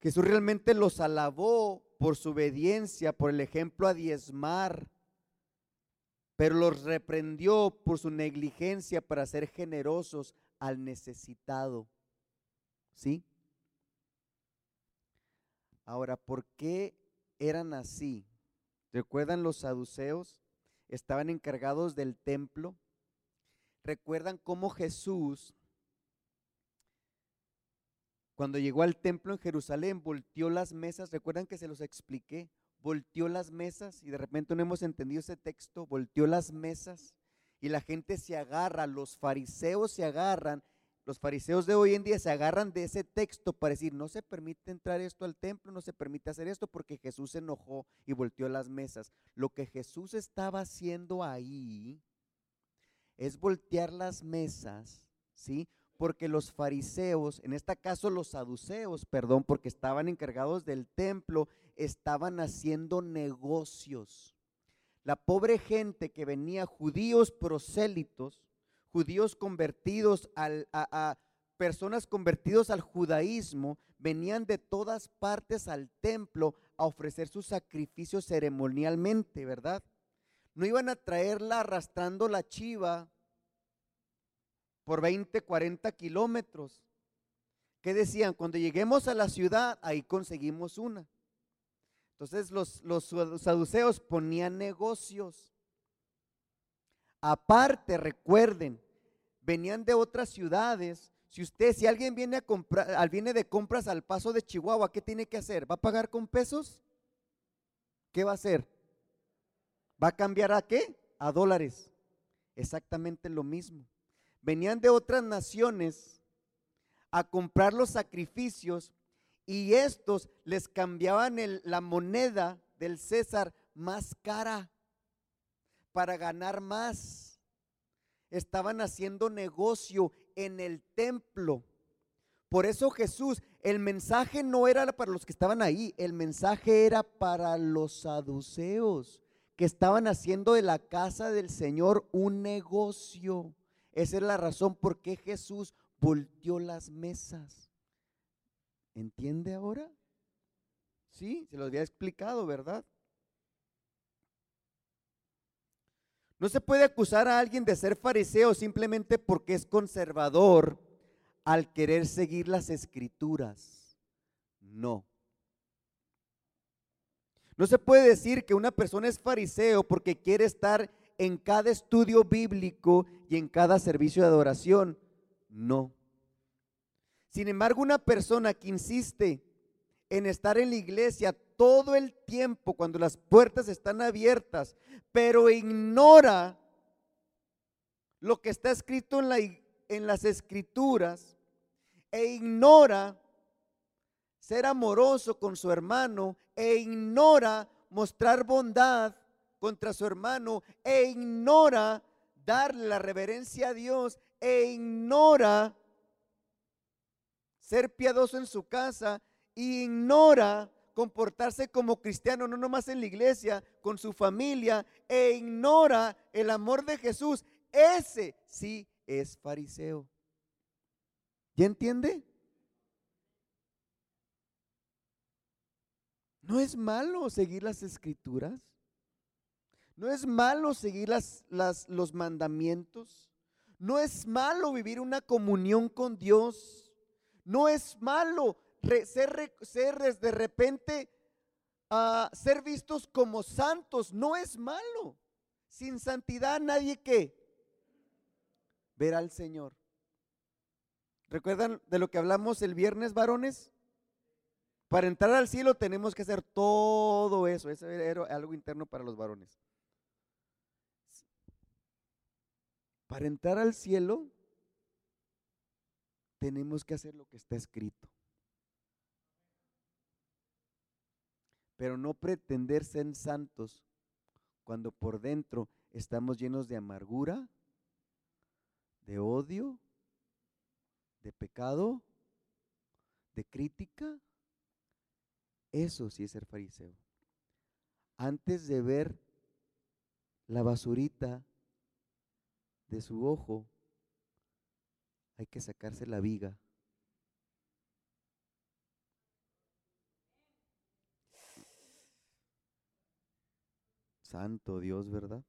Jesús realmente los alabó por su obediencia, por el ejemplo a diezmar, pero los reprendió por su negligencia para ser generosos al necesitado. ¿Sí? Ahora, ¿por qué eran así? ¿Recuerdan los saduceos? Estaban encargados del templo ¿Recuerdan cómo Jesús, cuando llegó al templo en Jerusalén, volteó las mesas? ¿Recuerdan que se los expliqué? Volteó las mesas y de repente no hemos entendido ese texto, volteó las mesas y la gente se agarra, los fariseos se agarran, los fariseos de hoy en día se agarran de ese texto para decir, no se permite entrar esto al templo, no se permite hacer esto porque Jesús se enojó y volteó las mesas. Lo que Jesús estaba haciendo ahí es voltear las mesas, ¿sí? Porque los fariseos, en este caso los saduceos, perdón, porque estaban encargados del templo, estaban haciendo negocios. La pobre gente que venía, judíos prosélitos, judíos convertidos al, a, a personas convertidos al judaísmo, venían de todas partes al templo a ofrecer su sacrificio ceremonialmente, ¿verdad? No iban a traerla arrastrando la chiva por 20, 40 kilómetros. ¿Qué decían? Cuando lleguemos a la ciudad, ahí conseguimos una. Entonces los, los saduceos ponían negocios. Aparte, recuerden, venían de otras ciudades. Si usted, si alguien viene a comprar, viene de compras al paso de Chihuahua, ¿qué tiene que hacer? ¿Va a pagar con pesos? ¿Qué va a hacer? ¿Va a cambiar a qué? A dólares. Exactamente lo mismo. Venían de otras naciones a comprar los sacrificios y estos les cambiaban la moneda del César más cara para ganar más. Estaban haciendo negocio en el templo. Por eso Jesús, el mensaje no era para los que estaban ahí, el mensaje era para los saduceos que estaban haciendo de la casa del Señor un negocio. Esa es la razón por qué Jesús volteó las mesas. ¿Entiende ahora? Sí, se lo había explicado, ¿verdad? No se puede acusar a alguien de ser fariseo simplemente porque es conservador al querer seguir las escrituras. No. No se puede decir que una persona es fariseo porque quiere estar en cada estudio bíblico y en cada servicio de adoración. No. Sin embargo, una persona que insiste en estar en la iglesia todo el tiempo cuando las puertas están abiertas, pero ignora lo que está escrito en, la, en las escrituras e ignora ser amoroso con su hermano e ignora mostrar bondad contra su hermano e ignora darle la reverencia a Dios e ignora ser piadoso en su casa e ignora comportarse como cristiano, no nomás en la iglesia, con su familia, e ignora el amor de Jesús, ese sí es fariseo. ¿Ya entiende? No es malo seguir las escrituras. No es malo seguir las, los mandamientos. No es malo vivir una comunión con Dios. No es malo ser, de repente uh, ser vistos como santos. No es malo. Sin santidad nadie que verá al Señor. ¿Recuerdan de lo que hablamos el viernes, varones? Para entrar al cielo tenemos que hacer todo eso. Eso era algo interno para los varones. Para entrar al cielo tenemos que hacer lo que está escrito. Pero no pretender ser santos cuando por dentro estamos llenos de amargura, de odio, de pecado, de crítica. Eso sí es ser fariseo. Antes de ver la basurita de su ojo, hay que sacarse la viga. Santo Dios, ¿verdad?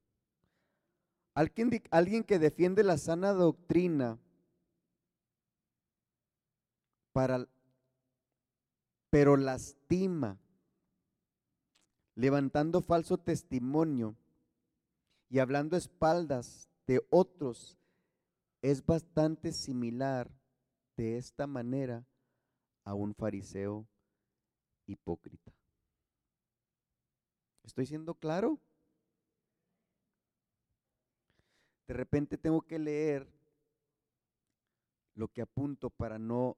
Alguien, alguien que defiende la sana doctrina para, pero lastima, levantando falso testimonio y hablando espaldas de otros, es bastante similar de esta manera a un fariseo hipócrita. ¿Estoy siendo claro? De repente tengo que leer lo que apunto para no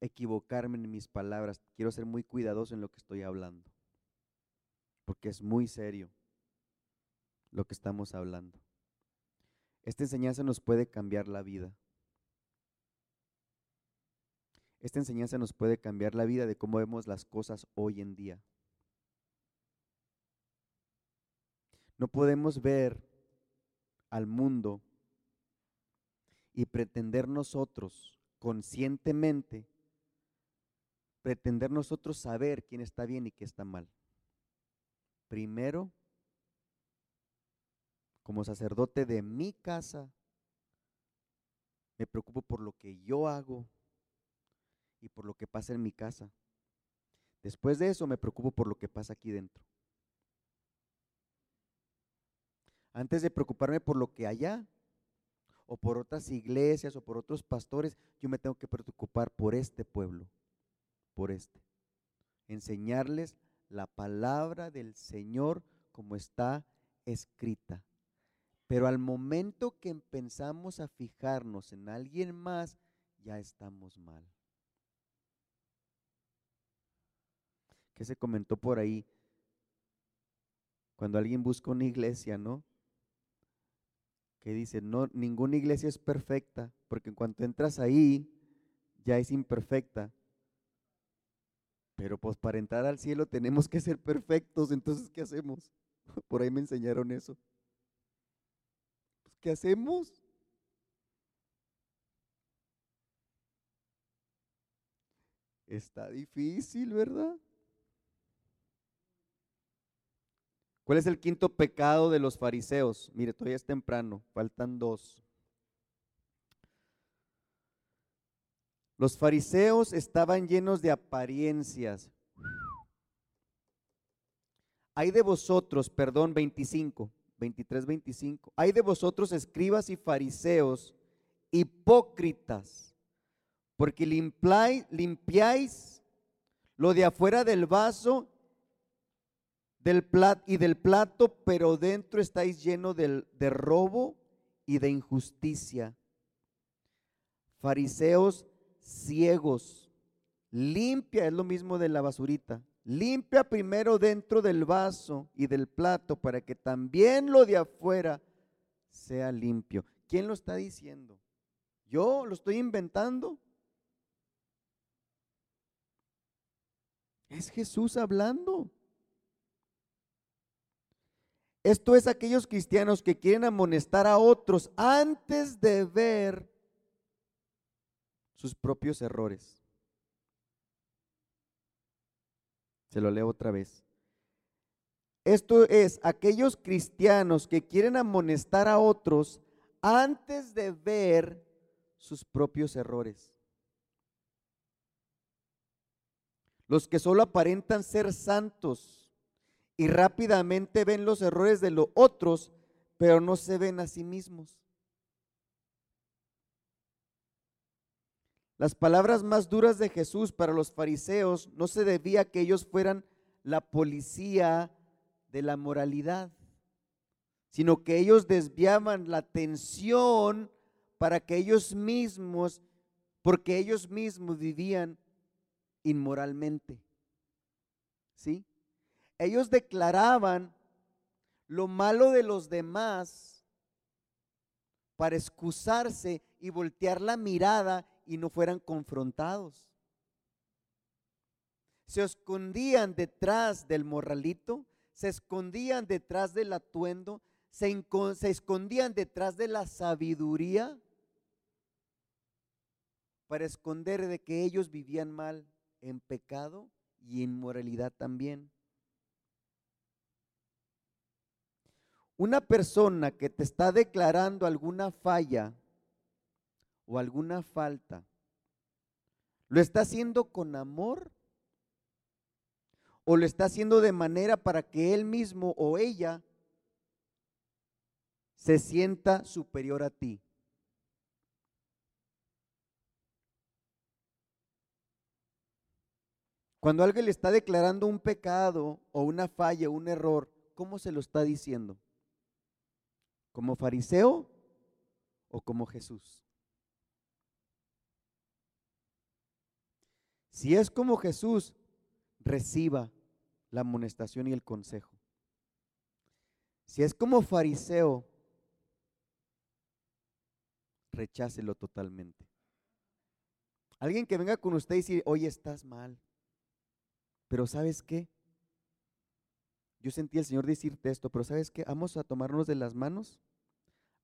equivocarme en mis palabras. Quiero ser muy cuidadoso en lo que estoy hablando, porque es muy serio lo que estamos hablando. Esta enseñanza nos puede cambiar la vida. Esta enseñanza nos puede cambiar la vida de cómo vemos las cosas hoy en día. No podemos ver al mundo y pretender nosotros conscientemente, pretender nosotros saber quién está bien y quién está mal. Primero, como sacerdote de mi casa, me preocupo por lo que yo hago y por lo que pasa en mi casa. Después de eso me preocupo por lo que pasa aquí dentro. Antes de preocuparme por lo que allá, o por otras iglesias, o por otros pastores, yo me tengo que preocupar por este pueblo, por este. Enseñarles la palabra del Señor como está escrita. Pero al momento que empezamos a fijarnos en alguien más, ya estamos mal. ¿Qué se comentó por ahí? Cuando alguien busca una iglesia, ¿no? Que dice, no, ninguna iglesia es perfecta, porque en cuanto entras ahí, ya es imperfecta. Pero pues para entrar al cielo tenemos que ser perfectos, entonces ¿qué hacemos? Por ahí me enseñaron eso. ¿Qué hacemos? Está difícil, ¿verdad? ¿Cuál es el quinto pecado de los fariseos? Mire, todavía es temprano, faltan dos. Los fariseos estaban llenos de apariencias. Hay de vosotros, perdón, 25. 23, 25. Hay de vosotros escribas y fariseos, hipócritas, porque limpiáis lo de afuera del vaso del plat, y del plato, pero dentro estáis lleno de robo y de injusticia. Fariseos ciegos, limpia, es lo mismo de la basurita, Limpia primero dentro del vaso y del plato para que también lo de afuera sea limpio. ¿Quién lo está diciendo? ¿Yo lo estoy inventando? Es Jesús hablando. Esto es aquellos cristianos que quieren amonestar a otros antes de ver sus propios errores. Se lo leo otra vez. Esto es aquellos cristianos que quieren amonestar a otros antes de ver sus propios errores. Los que solo aparentan ser santos y rápidamente ven los errores de los otros, pero no se ven a sí mismos. Las palabras más duras de Jesús para los fariseos no se debía a que ellos fueran la policía de la moralidad, sino que ellos desviaban la atención para que ellos mismos porque ellos mismos vivían inmoralmente. ¿Sí? Ellos declaraban lo malo de los demás para excusarse y voltear la mirada y no fueran confrontados. Se escondían detrás del morralito, se escondían detrás del atuendo, se, se escondían detrás de la sabiduría para esconder de que ellos vivían mal en pecado y inmoralidad también. Una persona que te está declarando alguna falla o alguna falta, ¿lo está haciendo con amor? ¿O lo está haciendo de manera para que él mismo o ella se sienta superior a ti? Cuando alguien le está declarando un pecado o una falla, un error, ¿cómo se lo está diciendo? ¿Como fariseo o como Jesús? Si es como Jesús, reciba la amonestación y el consejo. Si es como fariseo, rechácelo totalmente. Alguien que venga con usted y dice, oye, estás mal. Pero ¿sabes qué? Yo sentí al Señor decirte esto, pero ¿sabes qué? Vamos a tomarnos de las manos,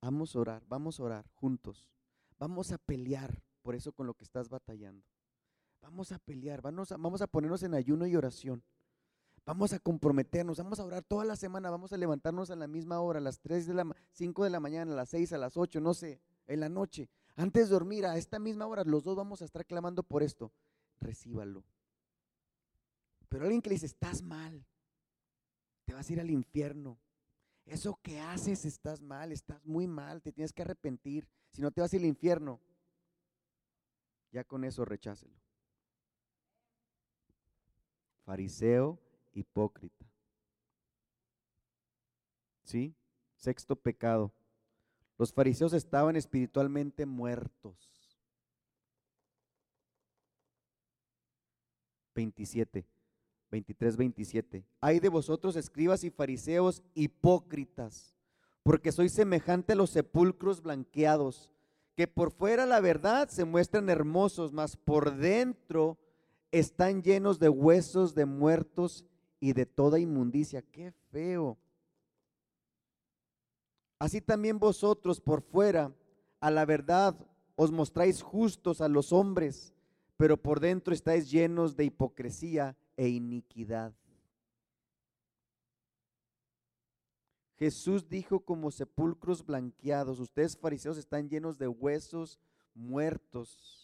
vamos a orar, vamos a orar juntos, vamos a pelear por eso con lo que estás batallando. Vamos a pelear, vamos a, vamos a ponernos en ayuno y oración. Vamos a comprometernos, vamos a orar toda la semana, vamos a levantarnos a la misma hora, a las 3 de la 5 de la mañana, a las 6, a las 8, no sé, en la noche. Antes de dormir, a esta misma hora, los dos vamos a estar clamando por esto. Recíbalo. Pero alguien que le dice, estás mal, te vas a ir al infierno. Eso que haces, estás mal, estás muy mal, te tienes que arrepentir. Si no te vas al infierno, ya con eso rechácelo. Fariseo, hipócrita. ¿Sí? Sexto pecado. Los fariseos estaban espiritualmente muertos. 27. 23, 27. Hay de vosotros, escribas y fariseos, hipócritas, porque sois semejante a los sepulcros blanqueados, que por fuera la verdad se muestran hermosos, mas por dentro están llenos de huesos de muertos y de toda inmundicia. Qué feo. Así también vosotros por fuera a la verdad os mostráis justos a los hombres, pero por dentro estáis llenos de hipocresía e iniquidad. Jesús dijo como sepulcros blanqueados, ustedes fariseos están llenos de huesos muertos,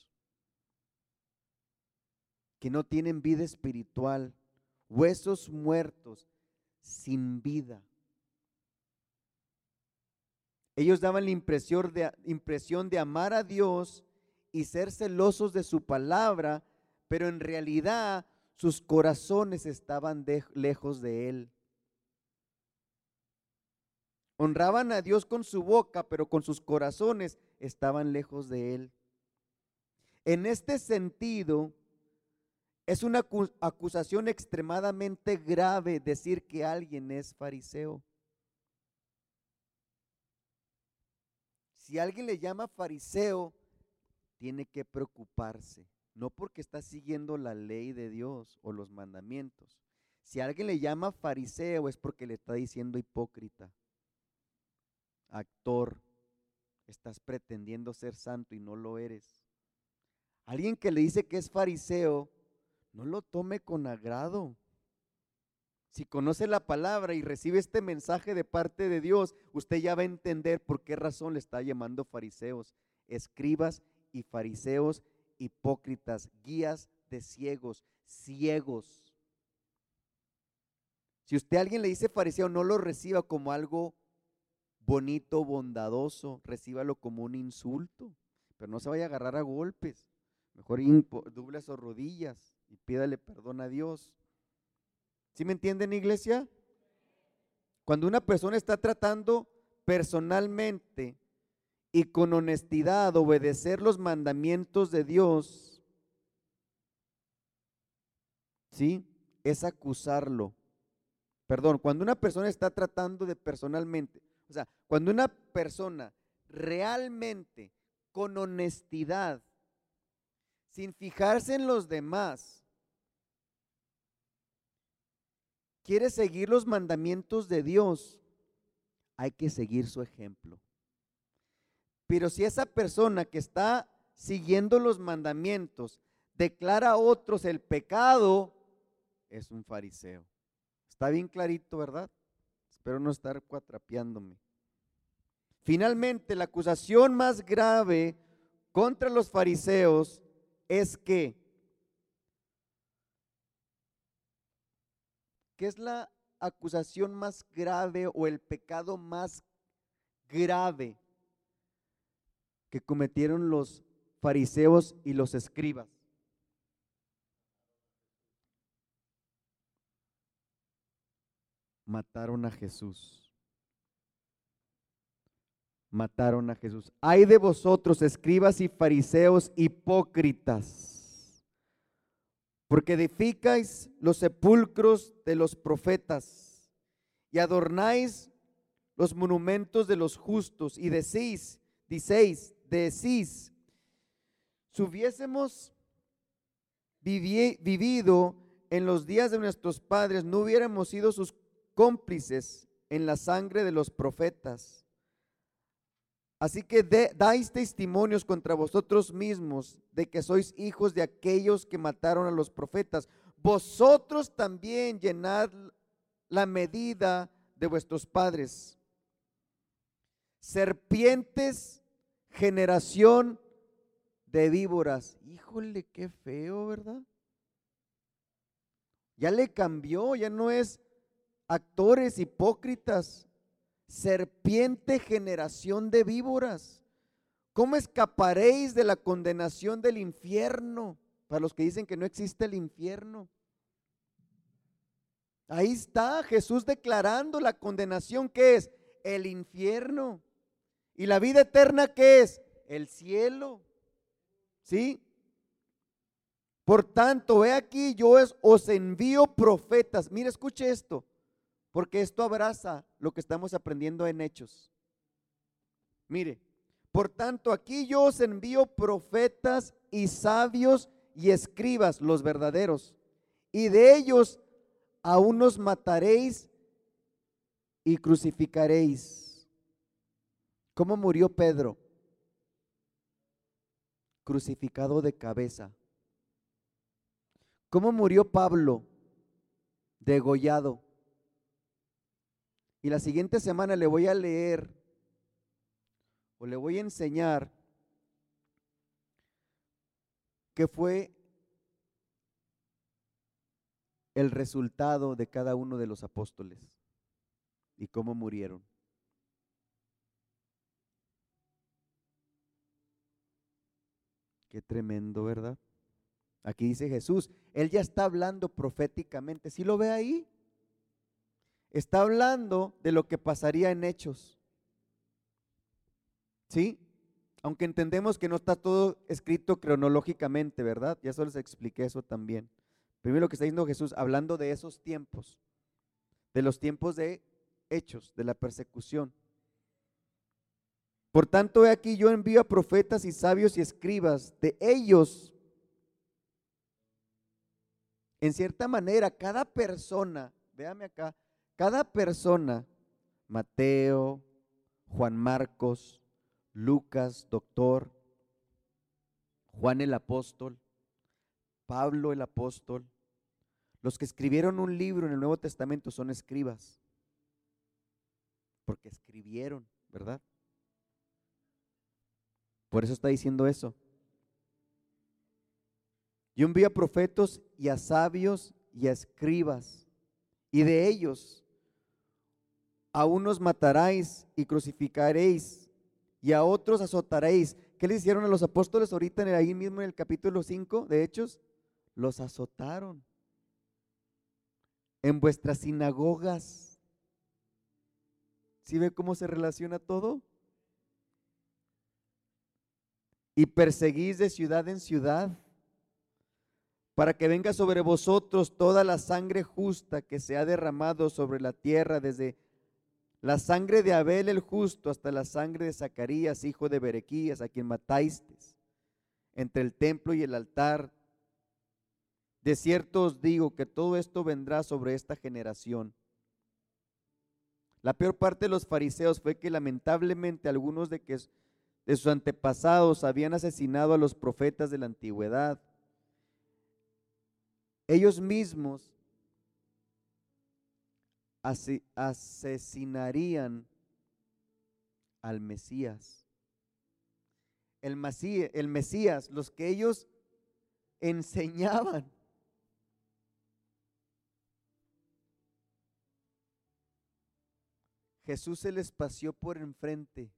que no tienen vida espiritual, huesos muertos, sin vida. Ellos daban la impresión de, impresión de amar a Dios y ser celosos de su palabra, pero en realidad sus corazones estaban lejos de Él. Honraban a Dios con su boca, pero con sus corazones estaban lejos de Él. En este sentido, es una acusación extremadamente grave decir que alguien es fariseo. Si alguien le llama fariseo, tiene que preocuparse no porque está siguiendo la ley de Dios o los mandamientos. Si alguien le llama fariseo es porque le está diciendo hipócrita, actor, estás pretendiendo ser santo y no lo eres. Alguien que le dice que es fariseo, no lo tome con agrado. Si conoce la palabra y recibe este mensaje de parte de Dios, usted ya va a entender por qué razón le está llamando fariseos, escribas y fariseos hipócritas, guías de ciegos, ciegos. Si usted a alguien le dice fariseo, no lo reciba como algo bonito, bondadoso, recíbalo como un insulto, pero no se vaya a agarrar a golpes. Mejor doble sus rodillas y pídale perdón a Dios. ¿Sí me entienden, iglesia? Cuando una persona está tratando personalmente y con honestidad obedecer los mandamientos de Dios, ¿sí? Es acusarlo. Perdón, cuando una persona está tratando de personalmente, o sea, cuando una persona realmente, con honestidad, sin fijarse en los demás, quiere seguir los mandamientos de Dios, hay que seguir su ejemplo. Pero si esa persona que está siguiendo los mandamientos declara a otros el pecado, es un fariseo. Está bien clarito, ¿verdad? Espero no estar cuatrapeándome. Finalmente, la acusación más grave contra los fariseos es que, ¿qué es la acusación más grave o el pecado más grave que cometieron los fariseos y los escribas. Mataron a Jesús. Mataron a Jesús. Hay de vosotros, escribas y fariseos hipócritas, porque edificáis los sepulcros de los profetas y adornáis los monumentos de los justos y decís, decís, decís, si hubiésemos vivido en los días de nuestros padres, no hubiéramos sido sus cómplices en la sangre de los profetas. Así que dais testimonios contra vosotros mismos de que sois hijos de aquellos que mataron a los profetas. Vosotros también llenad la medida de vuestros padres. Serpientes generación de víboras. Híjole, qué feo, ¿verdad? Ya le cambió, ya no es actores hipócritas, serpiente generación de víboras. ¿Cómo escaparéis de la condenación del infierno? Para los que dicen que no existe el infierno. Ahí está Jesús declarando la condenación que es el infierno. ¿Y la vida eterna qué es? El cielo. ¿Sí? Por tanto, he aquí, yo os envío profetas. Mire, escuche esto, porque esto abraza lo que estamos aprendiendo en Hechos. Mire, por tanto, aquí yo os envío profetas y sabios y escribas, los verdaderos, y de ellos a unos mataréis y crucificaréis ¿Cómo murió Pedro? Crucificado de cabeza. ¿Cómo murió Pablo? Degollado. Y la siguiente semana le voy a leer o le voy a enseñar qué fue el resultado de cada uno de los apóstoles y cómo murieron. Qué tremendo, ¿verdad? Aquí dice Jesús, Él ya está hablando proféticamente. ¿Sí lo ve ahí? Está hablando de lo que pasaría en hechos. ¿Sí? Aunque entendemos que no está todo escrito cronológicamente, ¿verdad? Ya solo les expliqué eso también. Primero lo que está diciendo Jesús, hablando de esos tiempos, de los tiempos de hechos, de la persecución. Por tanto, he aquí yo envío a profetas y sabios y escribas. De ellos, en cierta manera, cada persona, véame acá, cada persona, Mateo, Juan Marcos, Lucas, doctor, Juan el apóstol, Pablo el apóstol, los que escribieron un libro en el Nuevo Testamento son escribas, porque escribieron, ¿verdad? Por eso está diciendo eso. Yo envío a profetos y a sabios y a escribas, y de ellos a unos mataréis y crucificaréis, y a otros azotaréis. ¿Qué le hicieron a los apóstoles ahorita en ahí mismo en el capítulo 5 de Hechos? Los azotaron en vuestras sinagogas. ¿Sí ve cómo se relaciona todo? y perseguís de ciudad en ciudad, para que venga sobre vosotros toda la sangre justa que se ha derramado sobre la tierra, desde la sangre de Abel el justo hasta la sangre de Zacarías, hijo de Berequías, a quien matasteis entre el templo y el altar. De cierto os digo que todo esto vendrá sobre esta generación. La peor parte de los fariseos fue que lamentablemente algunos de, que, de sus antepasados habían asesinado a los profetas de la antigüedad. Ellos mismos asesinarían al Mesías. El, el Mesías, los que ellos enseñaban. Jesús se les paseó por enfrente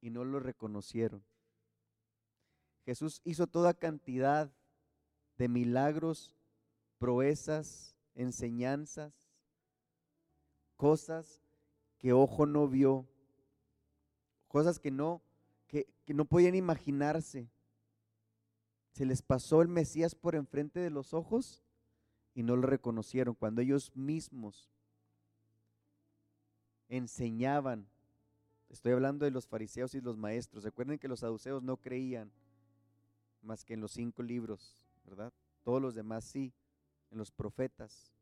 y no lo reconocieron. Jesús hizo toda cantidad de milagros, proezas, enseñanzas, cosas que ojo no vio, cosas que no, que, que no podían imaginarse. Se les pasó el Mesías por enfrente de los ojos y no lo reconocieron cuando ellos mismos enseñaban. Estoy hablando de los fariseos y los maestros. Recuerden que los saduceos no creían más que en los cinco libros, ¿verdad? Todos los demás sí, en los profetas.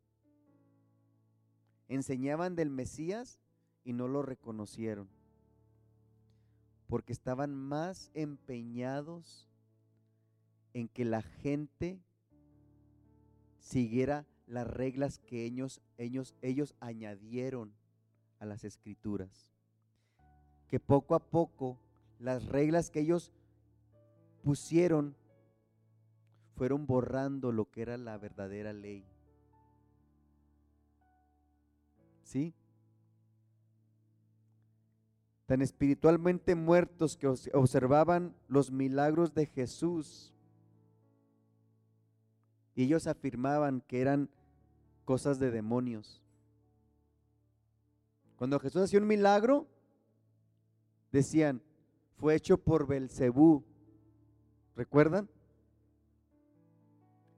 Enseñaban del Mesías y no lo reconocieron, porque estaban más empeñados en que la gente siguiera las reglas que ellos, ellos, ellos añadieron a las escrituras. Que poco a poco las reglas que ellos pusieron fueron borrando lo que era la verdadera ley. Tan espiritualmente muertos que observaban los milagros de Jesús. Y ellos afirmaban que eran cosas de demonios. Cuando Jesús hacía un milagro, decían, fue hecho por Belcebú. ¿Recuerdan?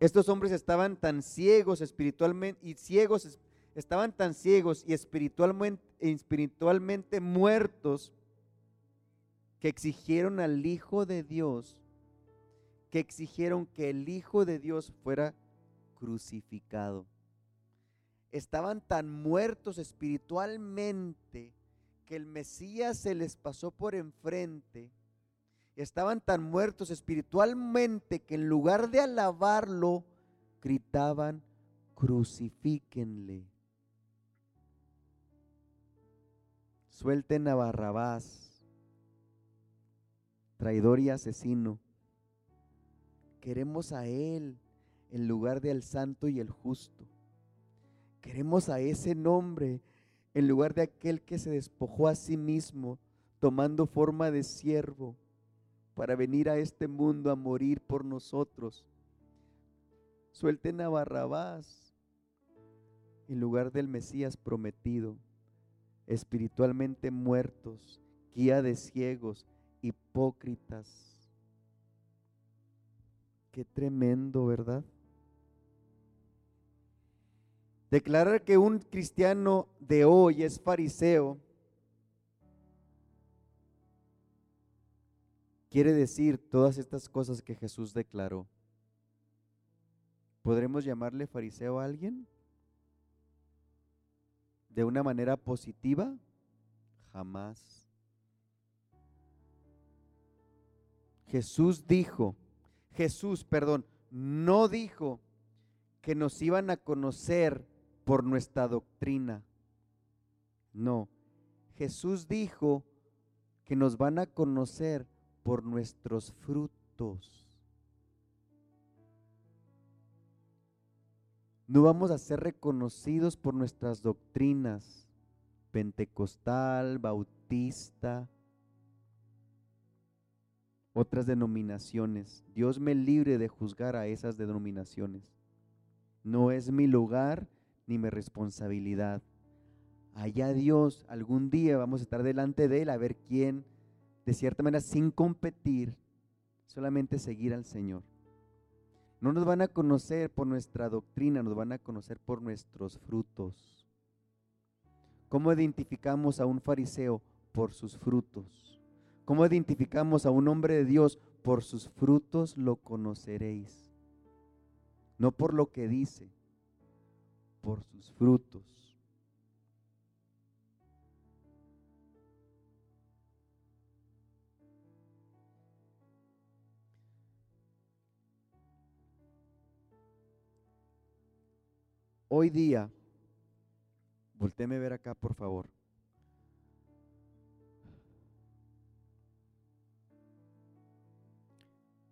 Estos hombres estaban tan ciegos espiritualmente y ciegos estaban tan ciegos y espiritualmente, espiritualmente muertos que exigieron al Hijo de Dios, que exigieron que el Hijo de Dios fuera crucificado estaban tan muertos espiritualmente que el Mesías se les pasó por enfrente. Estaban tan muertos espiritualmente que en lugar de alabarlo, gritaban, crucifíquenle. Suelten a Barrabás, traidor y asesino. Queremos a Él en lugar de al santo y el justo. Queremos a ese nombre en lugar de aquel que se despojó a sí mismo, tomando forma de siervo, para venir a este mundo a morir por nosotros. Suelten a Barrabás en lugar del Mesías prometido, espiritualmente muertos, guía de ciegos, hipócritas. Qué tremendo, ¿verdad? Declarar que un cristiano de hoy es fariseo quiere decir todas estas cosas que Jesús declaró. ¿Podremos llamarle fariseo a alguien? ¿De una manera positiva? Jamás. Jesús dijo, Jesús, perdón, no dijo que nos iban a conocer por nuestra doctrina. No, Jesús dijo que nos van a conocer por nuestros frutos. No vamos a ser reconocidos por nuestras doctrinas, pentecostal, bautista, otras denominaciones. Dios me libre de juzgar a esas denominaciones. No es mi lugar ni mi responsabilidad. Allá Dios, algún día vamos a estar delante de Él a ver quién de cierta manera, sin competir, solamente seguir al Señor. No nos van a conocer por nuestra doctrina, nos van a conocer por nuestros frutos. ¿Cómo identificamos a un fariseo? Por sus frutos. ¿Cómo identificamos a un hombre de Dios? Por sus frutos lo conoceréis. No por lo que dice, por sus frutos. Hoy día, voltéme a ver acá, por favor.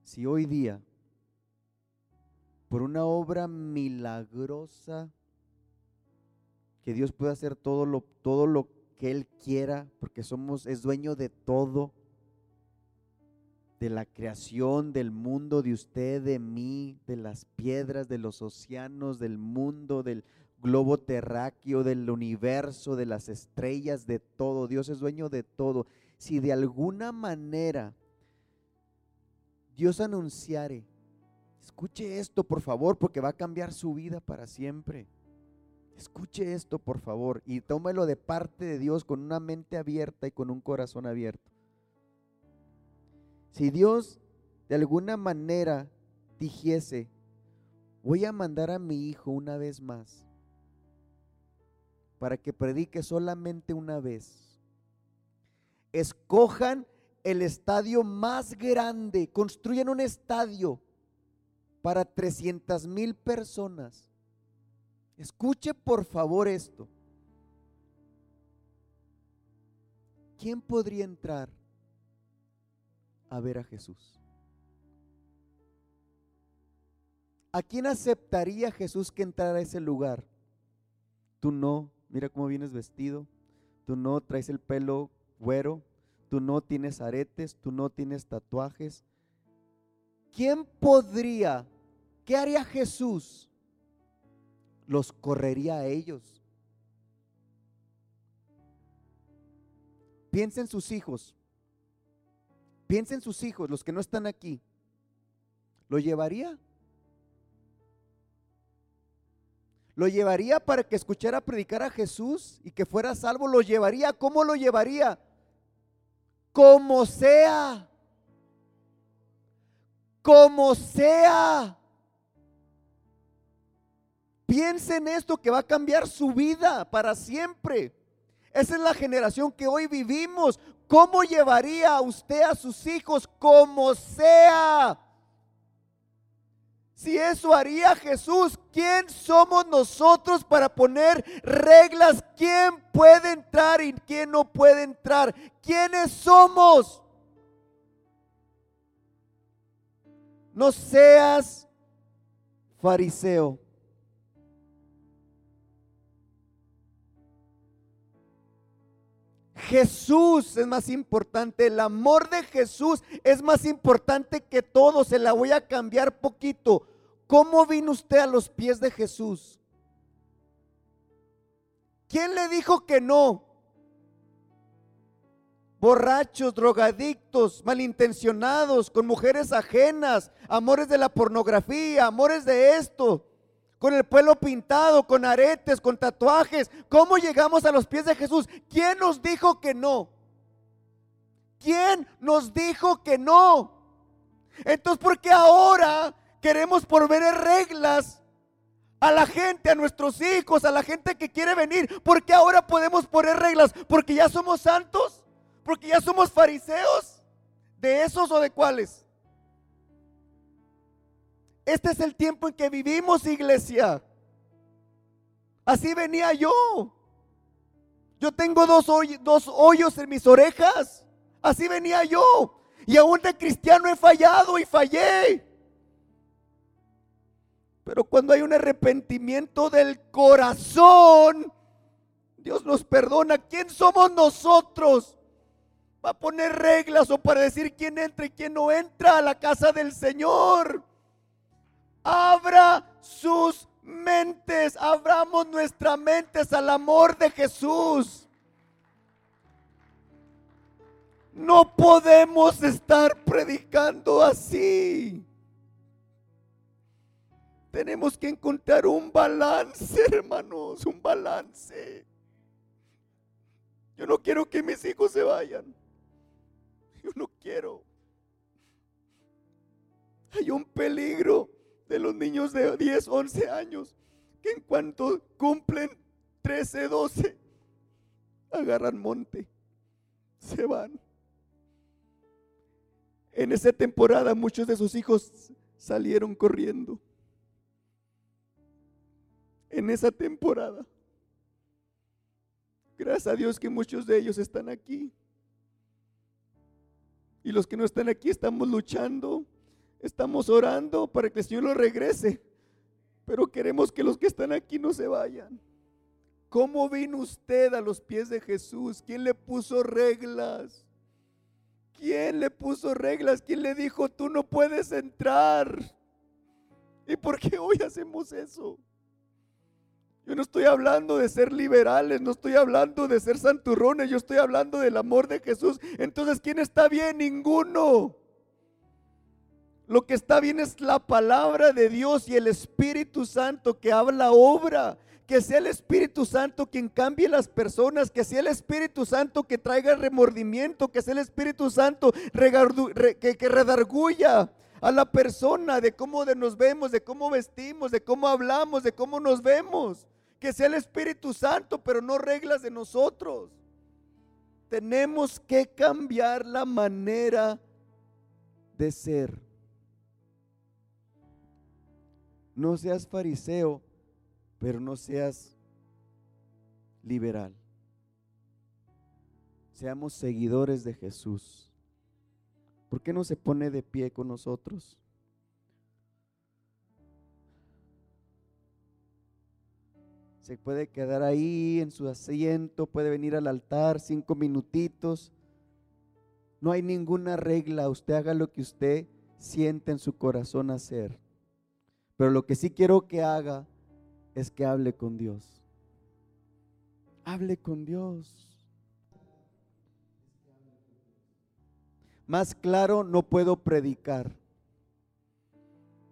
Si hoy día, por una obra milagrosa, que Dios puede hacer todo lo, todo lo que Él quiera, porque somos, es dueño de todo, de la creación, del mundo, de usted, de mí, de las piedras, de los océanos, del mundo, del globo terráqueo, del universo, de las estrellas, de todo. Dios es dueño de todo. Si de alguna manera Dios anunciare, escuche esto por favor, porque va a cambiar su vida para siempre. Escuche esto por favor y tómelo de parte de Dios con una mente abierta y con un corazón abierto. Si Dios de alguna manera dijese, voy a mandar a mi hijo una vez más para que predique solamente una vez, escojan el estadio más grande, construyan un estadio para 300 mil personas. Escuche por favor esto. ¿Quién podría entrar? A ver a Jesús? ¿A quién aceptaría Jesús que entrara a ese lugar? Tú no, mira cómo vienes vestido, tú no traes el pelo güero, tú no tienes aretes, tú no tienes tatuajes. ¿Quién podría, qué haría Jesús? Los correría a ellos. Piensa en sus hijos. Piensa en sus hijos, los que no están aquí. ¿Lo llevaría? ¿Lo llevaría para que escuchara predicar a Jesús y que fuera salvo? ¿Lo llevaría? ¿Cómo lo llevaría? Como sea. Como sea. Piensa en esto que va a cambiar su vida para siempre. Esa es la generación que hoy vivimos. ¿Cómo llevaría usted a sus hijos como sea? Si eso haría Jesús, ¿quién somos nosotros para poner reglas? ¿Quién puede entrar y quién no puede entrar? ¿Quiénes somos? No seas fariseo. Jesús es más importante, el amor de Jesús es más importante que todo. Se la voy a cambiar poquito. ¿Cómo vino usted a los pies de Jesús? ¿Quién le dijo que no? Borrachos, drogadictos, malintencionados, con mujeres ajenas, amores de la pornografía, amores de esto con el pelo pintado, con aretes, con tatuajes. ¿Cómo llegamos a los pies de Jesús? ¿Quién nos dijo que no? ¿Quién nos dijo que no? Entonces, ¿por qué ahora queremos poner reglas a la gente, a nuestros hijos, a la gente que quiere venir? ¿Por qué ahora podemos poner reglas? ¿Porque ya somos santos? ¿Porque ya somos fariseos? ¿De esos o de cuáles? Este es el tiempo en que vivimos, iglesia. Así venía yo. Yo tengo dos, dos hoyos en mis orejas. Así venía yo. Y aún de cristiano he fallado y fallé. Pero cuando hay un arrepentimiento del corazón, Dios nos perdona. ¿Quién somos nosotros? Va a poner reglas o para decir quién entra y quién no entra a la casa del Señor. Abra sus mentes, abramos nuestras mentes al amor de Jesús. No podemos estar predicando así. Tenemos que encontrar un balance, hermanos, un balance. Yo no quiero que mis hijos se vayan. Yo no quiero. Hay un peligro de los niños de 10, 11 años que en cuanto cumplen 13, 12, agarran monte, se van. En esa temporada muchos de sus hijos salieron corriendo. En esa temporada. Gracias a Dios que muchos de ellos están aquí. Y los que no están aquí estamos luchando, estamos orando para que el Señor los regrese. Pero queremos que los que están aquí no se vayan. ¿Cómo vino usted a los pies de Jesús? ¿Quién le puso reglas? ¿Quién le puso reglas? ¿Quién le dijo, tú no puedes entrar? ¿Y por qué hoy hacemos eso? Yo no estoy hablando de ser liberales, no estoy hablando de ser santurrones, yo estoy hablando del amor de Jesús. Entonces, ¿quién está bien? Ninguno. Lo que está bien es la palabra de Dios y el Espíritu Santo que habla obra que sea el Espíritu Santo quien cambie las personas, que sea el Espíritu Santo que traiga remordimiento, que sea el Espíritu Santo que, que redarguya a la persona de cómo nos vemos, de cómo vestimos, de cómo hablamos, de cómo nos vemos. Que sea el Espíritu Santo, pero no reglas de nosotros. Tenemos que cambiar la manera de ser. No seas fariseo pero no seas liberal. Seamos seguidores de Jesús. ¿Por qué no se pone de pie con nosotros? Se puede quedar ahí en su asiento, puede venir al altar cinco minutitos. No hay ninguna regla, usted haga lo que usted siente en su corazón hacer. Pero lo que sí quiero que haga es que hable con Dios. Hable con Dios. Más claro no puedo predicar.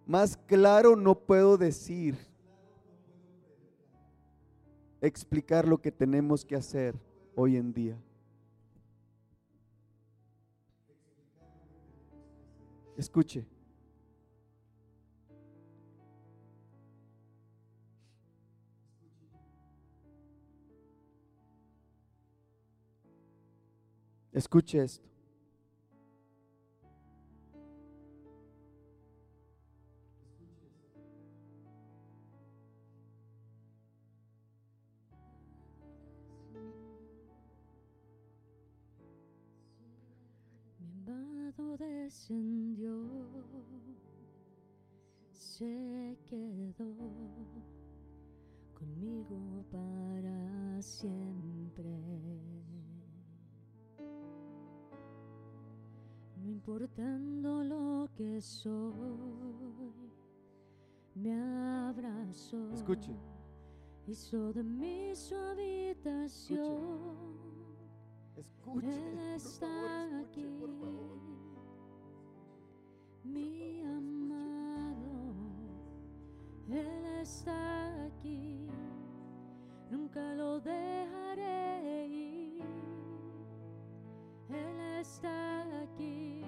Más claro no puedo decir. Explicar lo que tenemos que hacer hoy en día. Escuche. Escuche esto.
Descendió, se quedó conmigo para siempre. Importando lo que soy, me abrazó.
Escuche.
Hizo de mí su habitación.
Escuche.
Él está aquí. Mi amado, Él está aquí. Nunca lo dejaré ir. Él está aquí,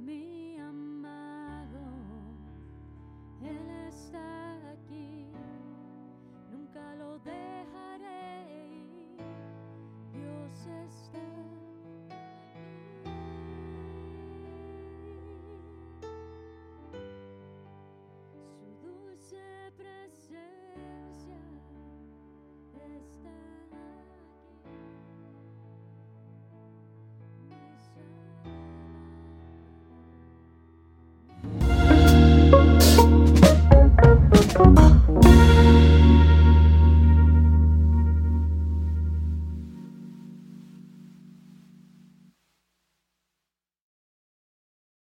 mi amado, Él está aquí, nunca lo dejaré, Dios está aquí. Su dulce presencia está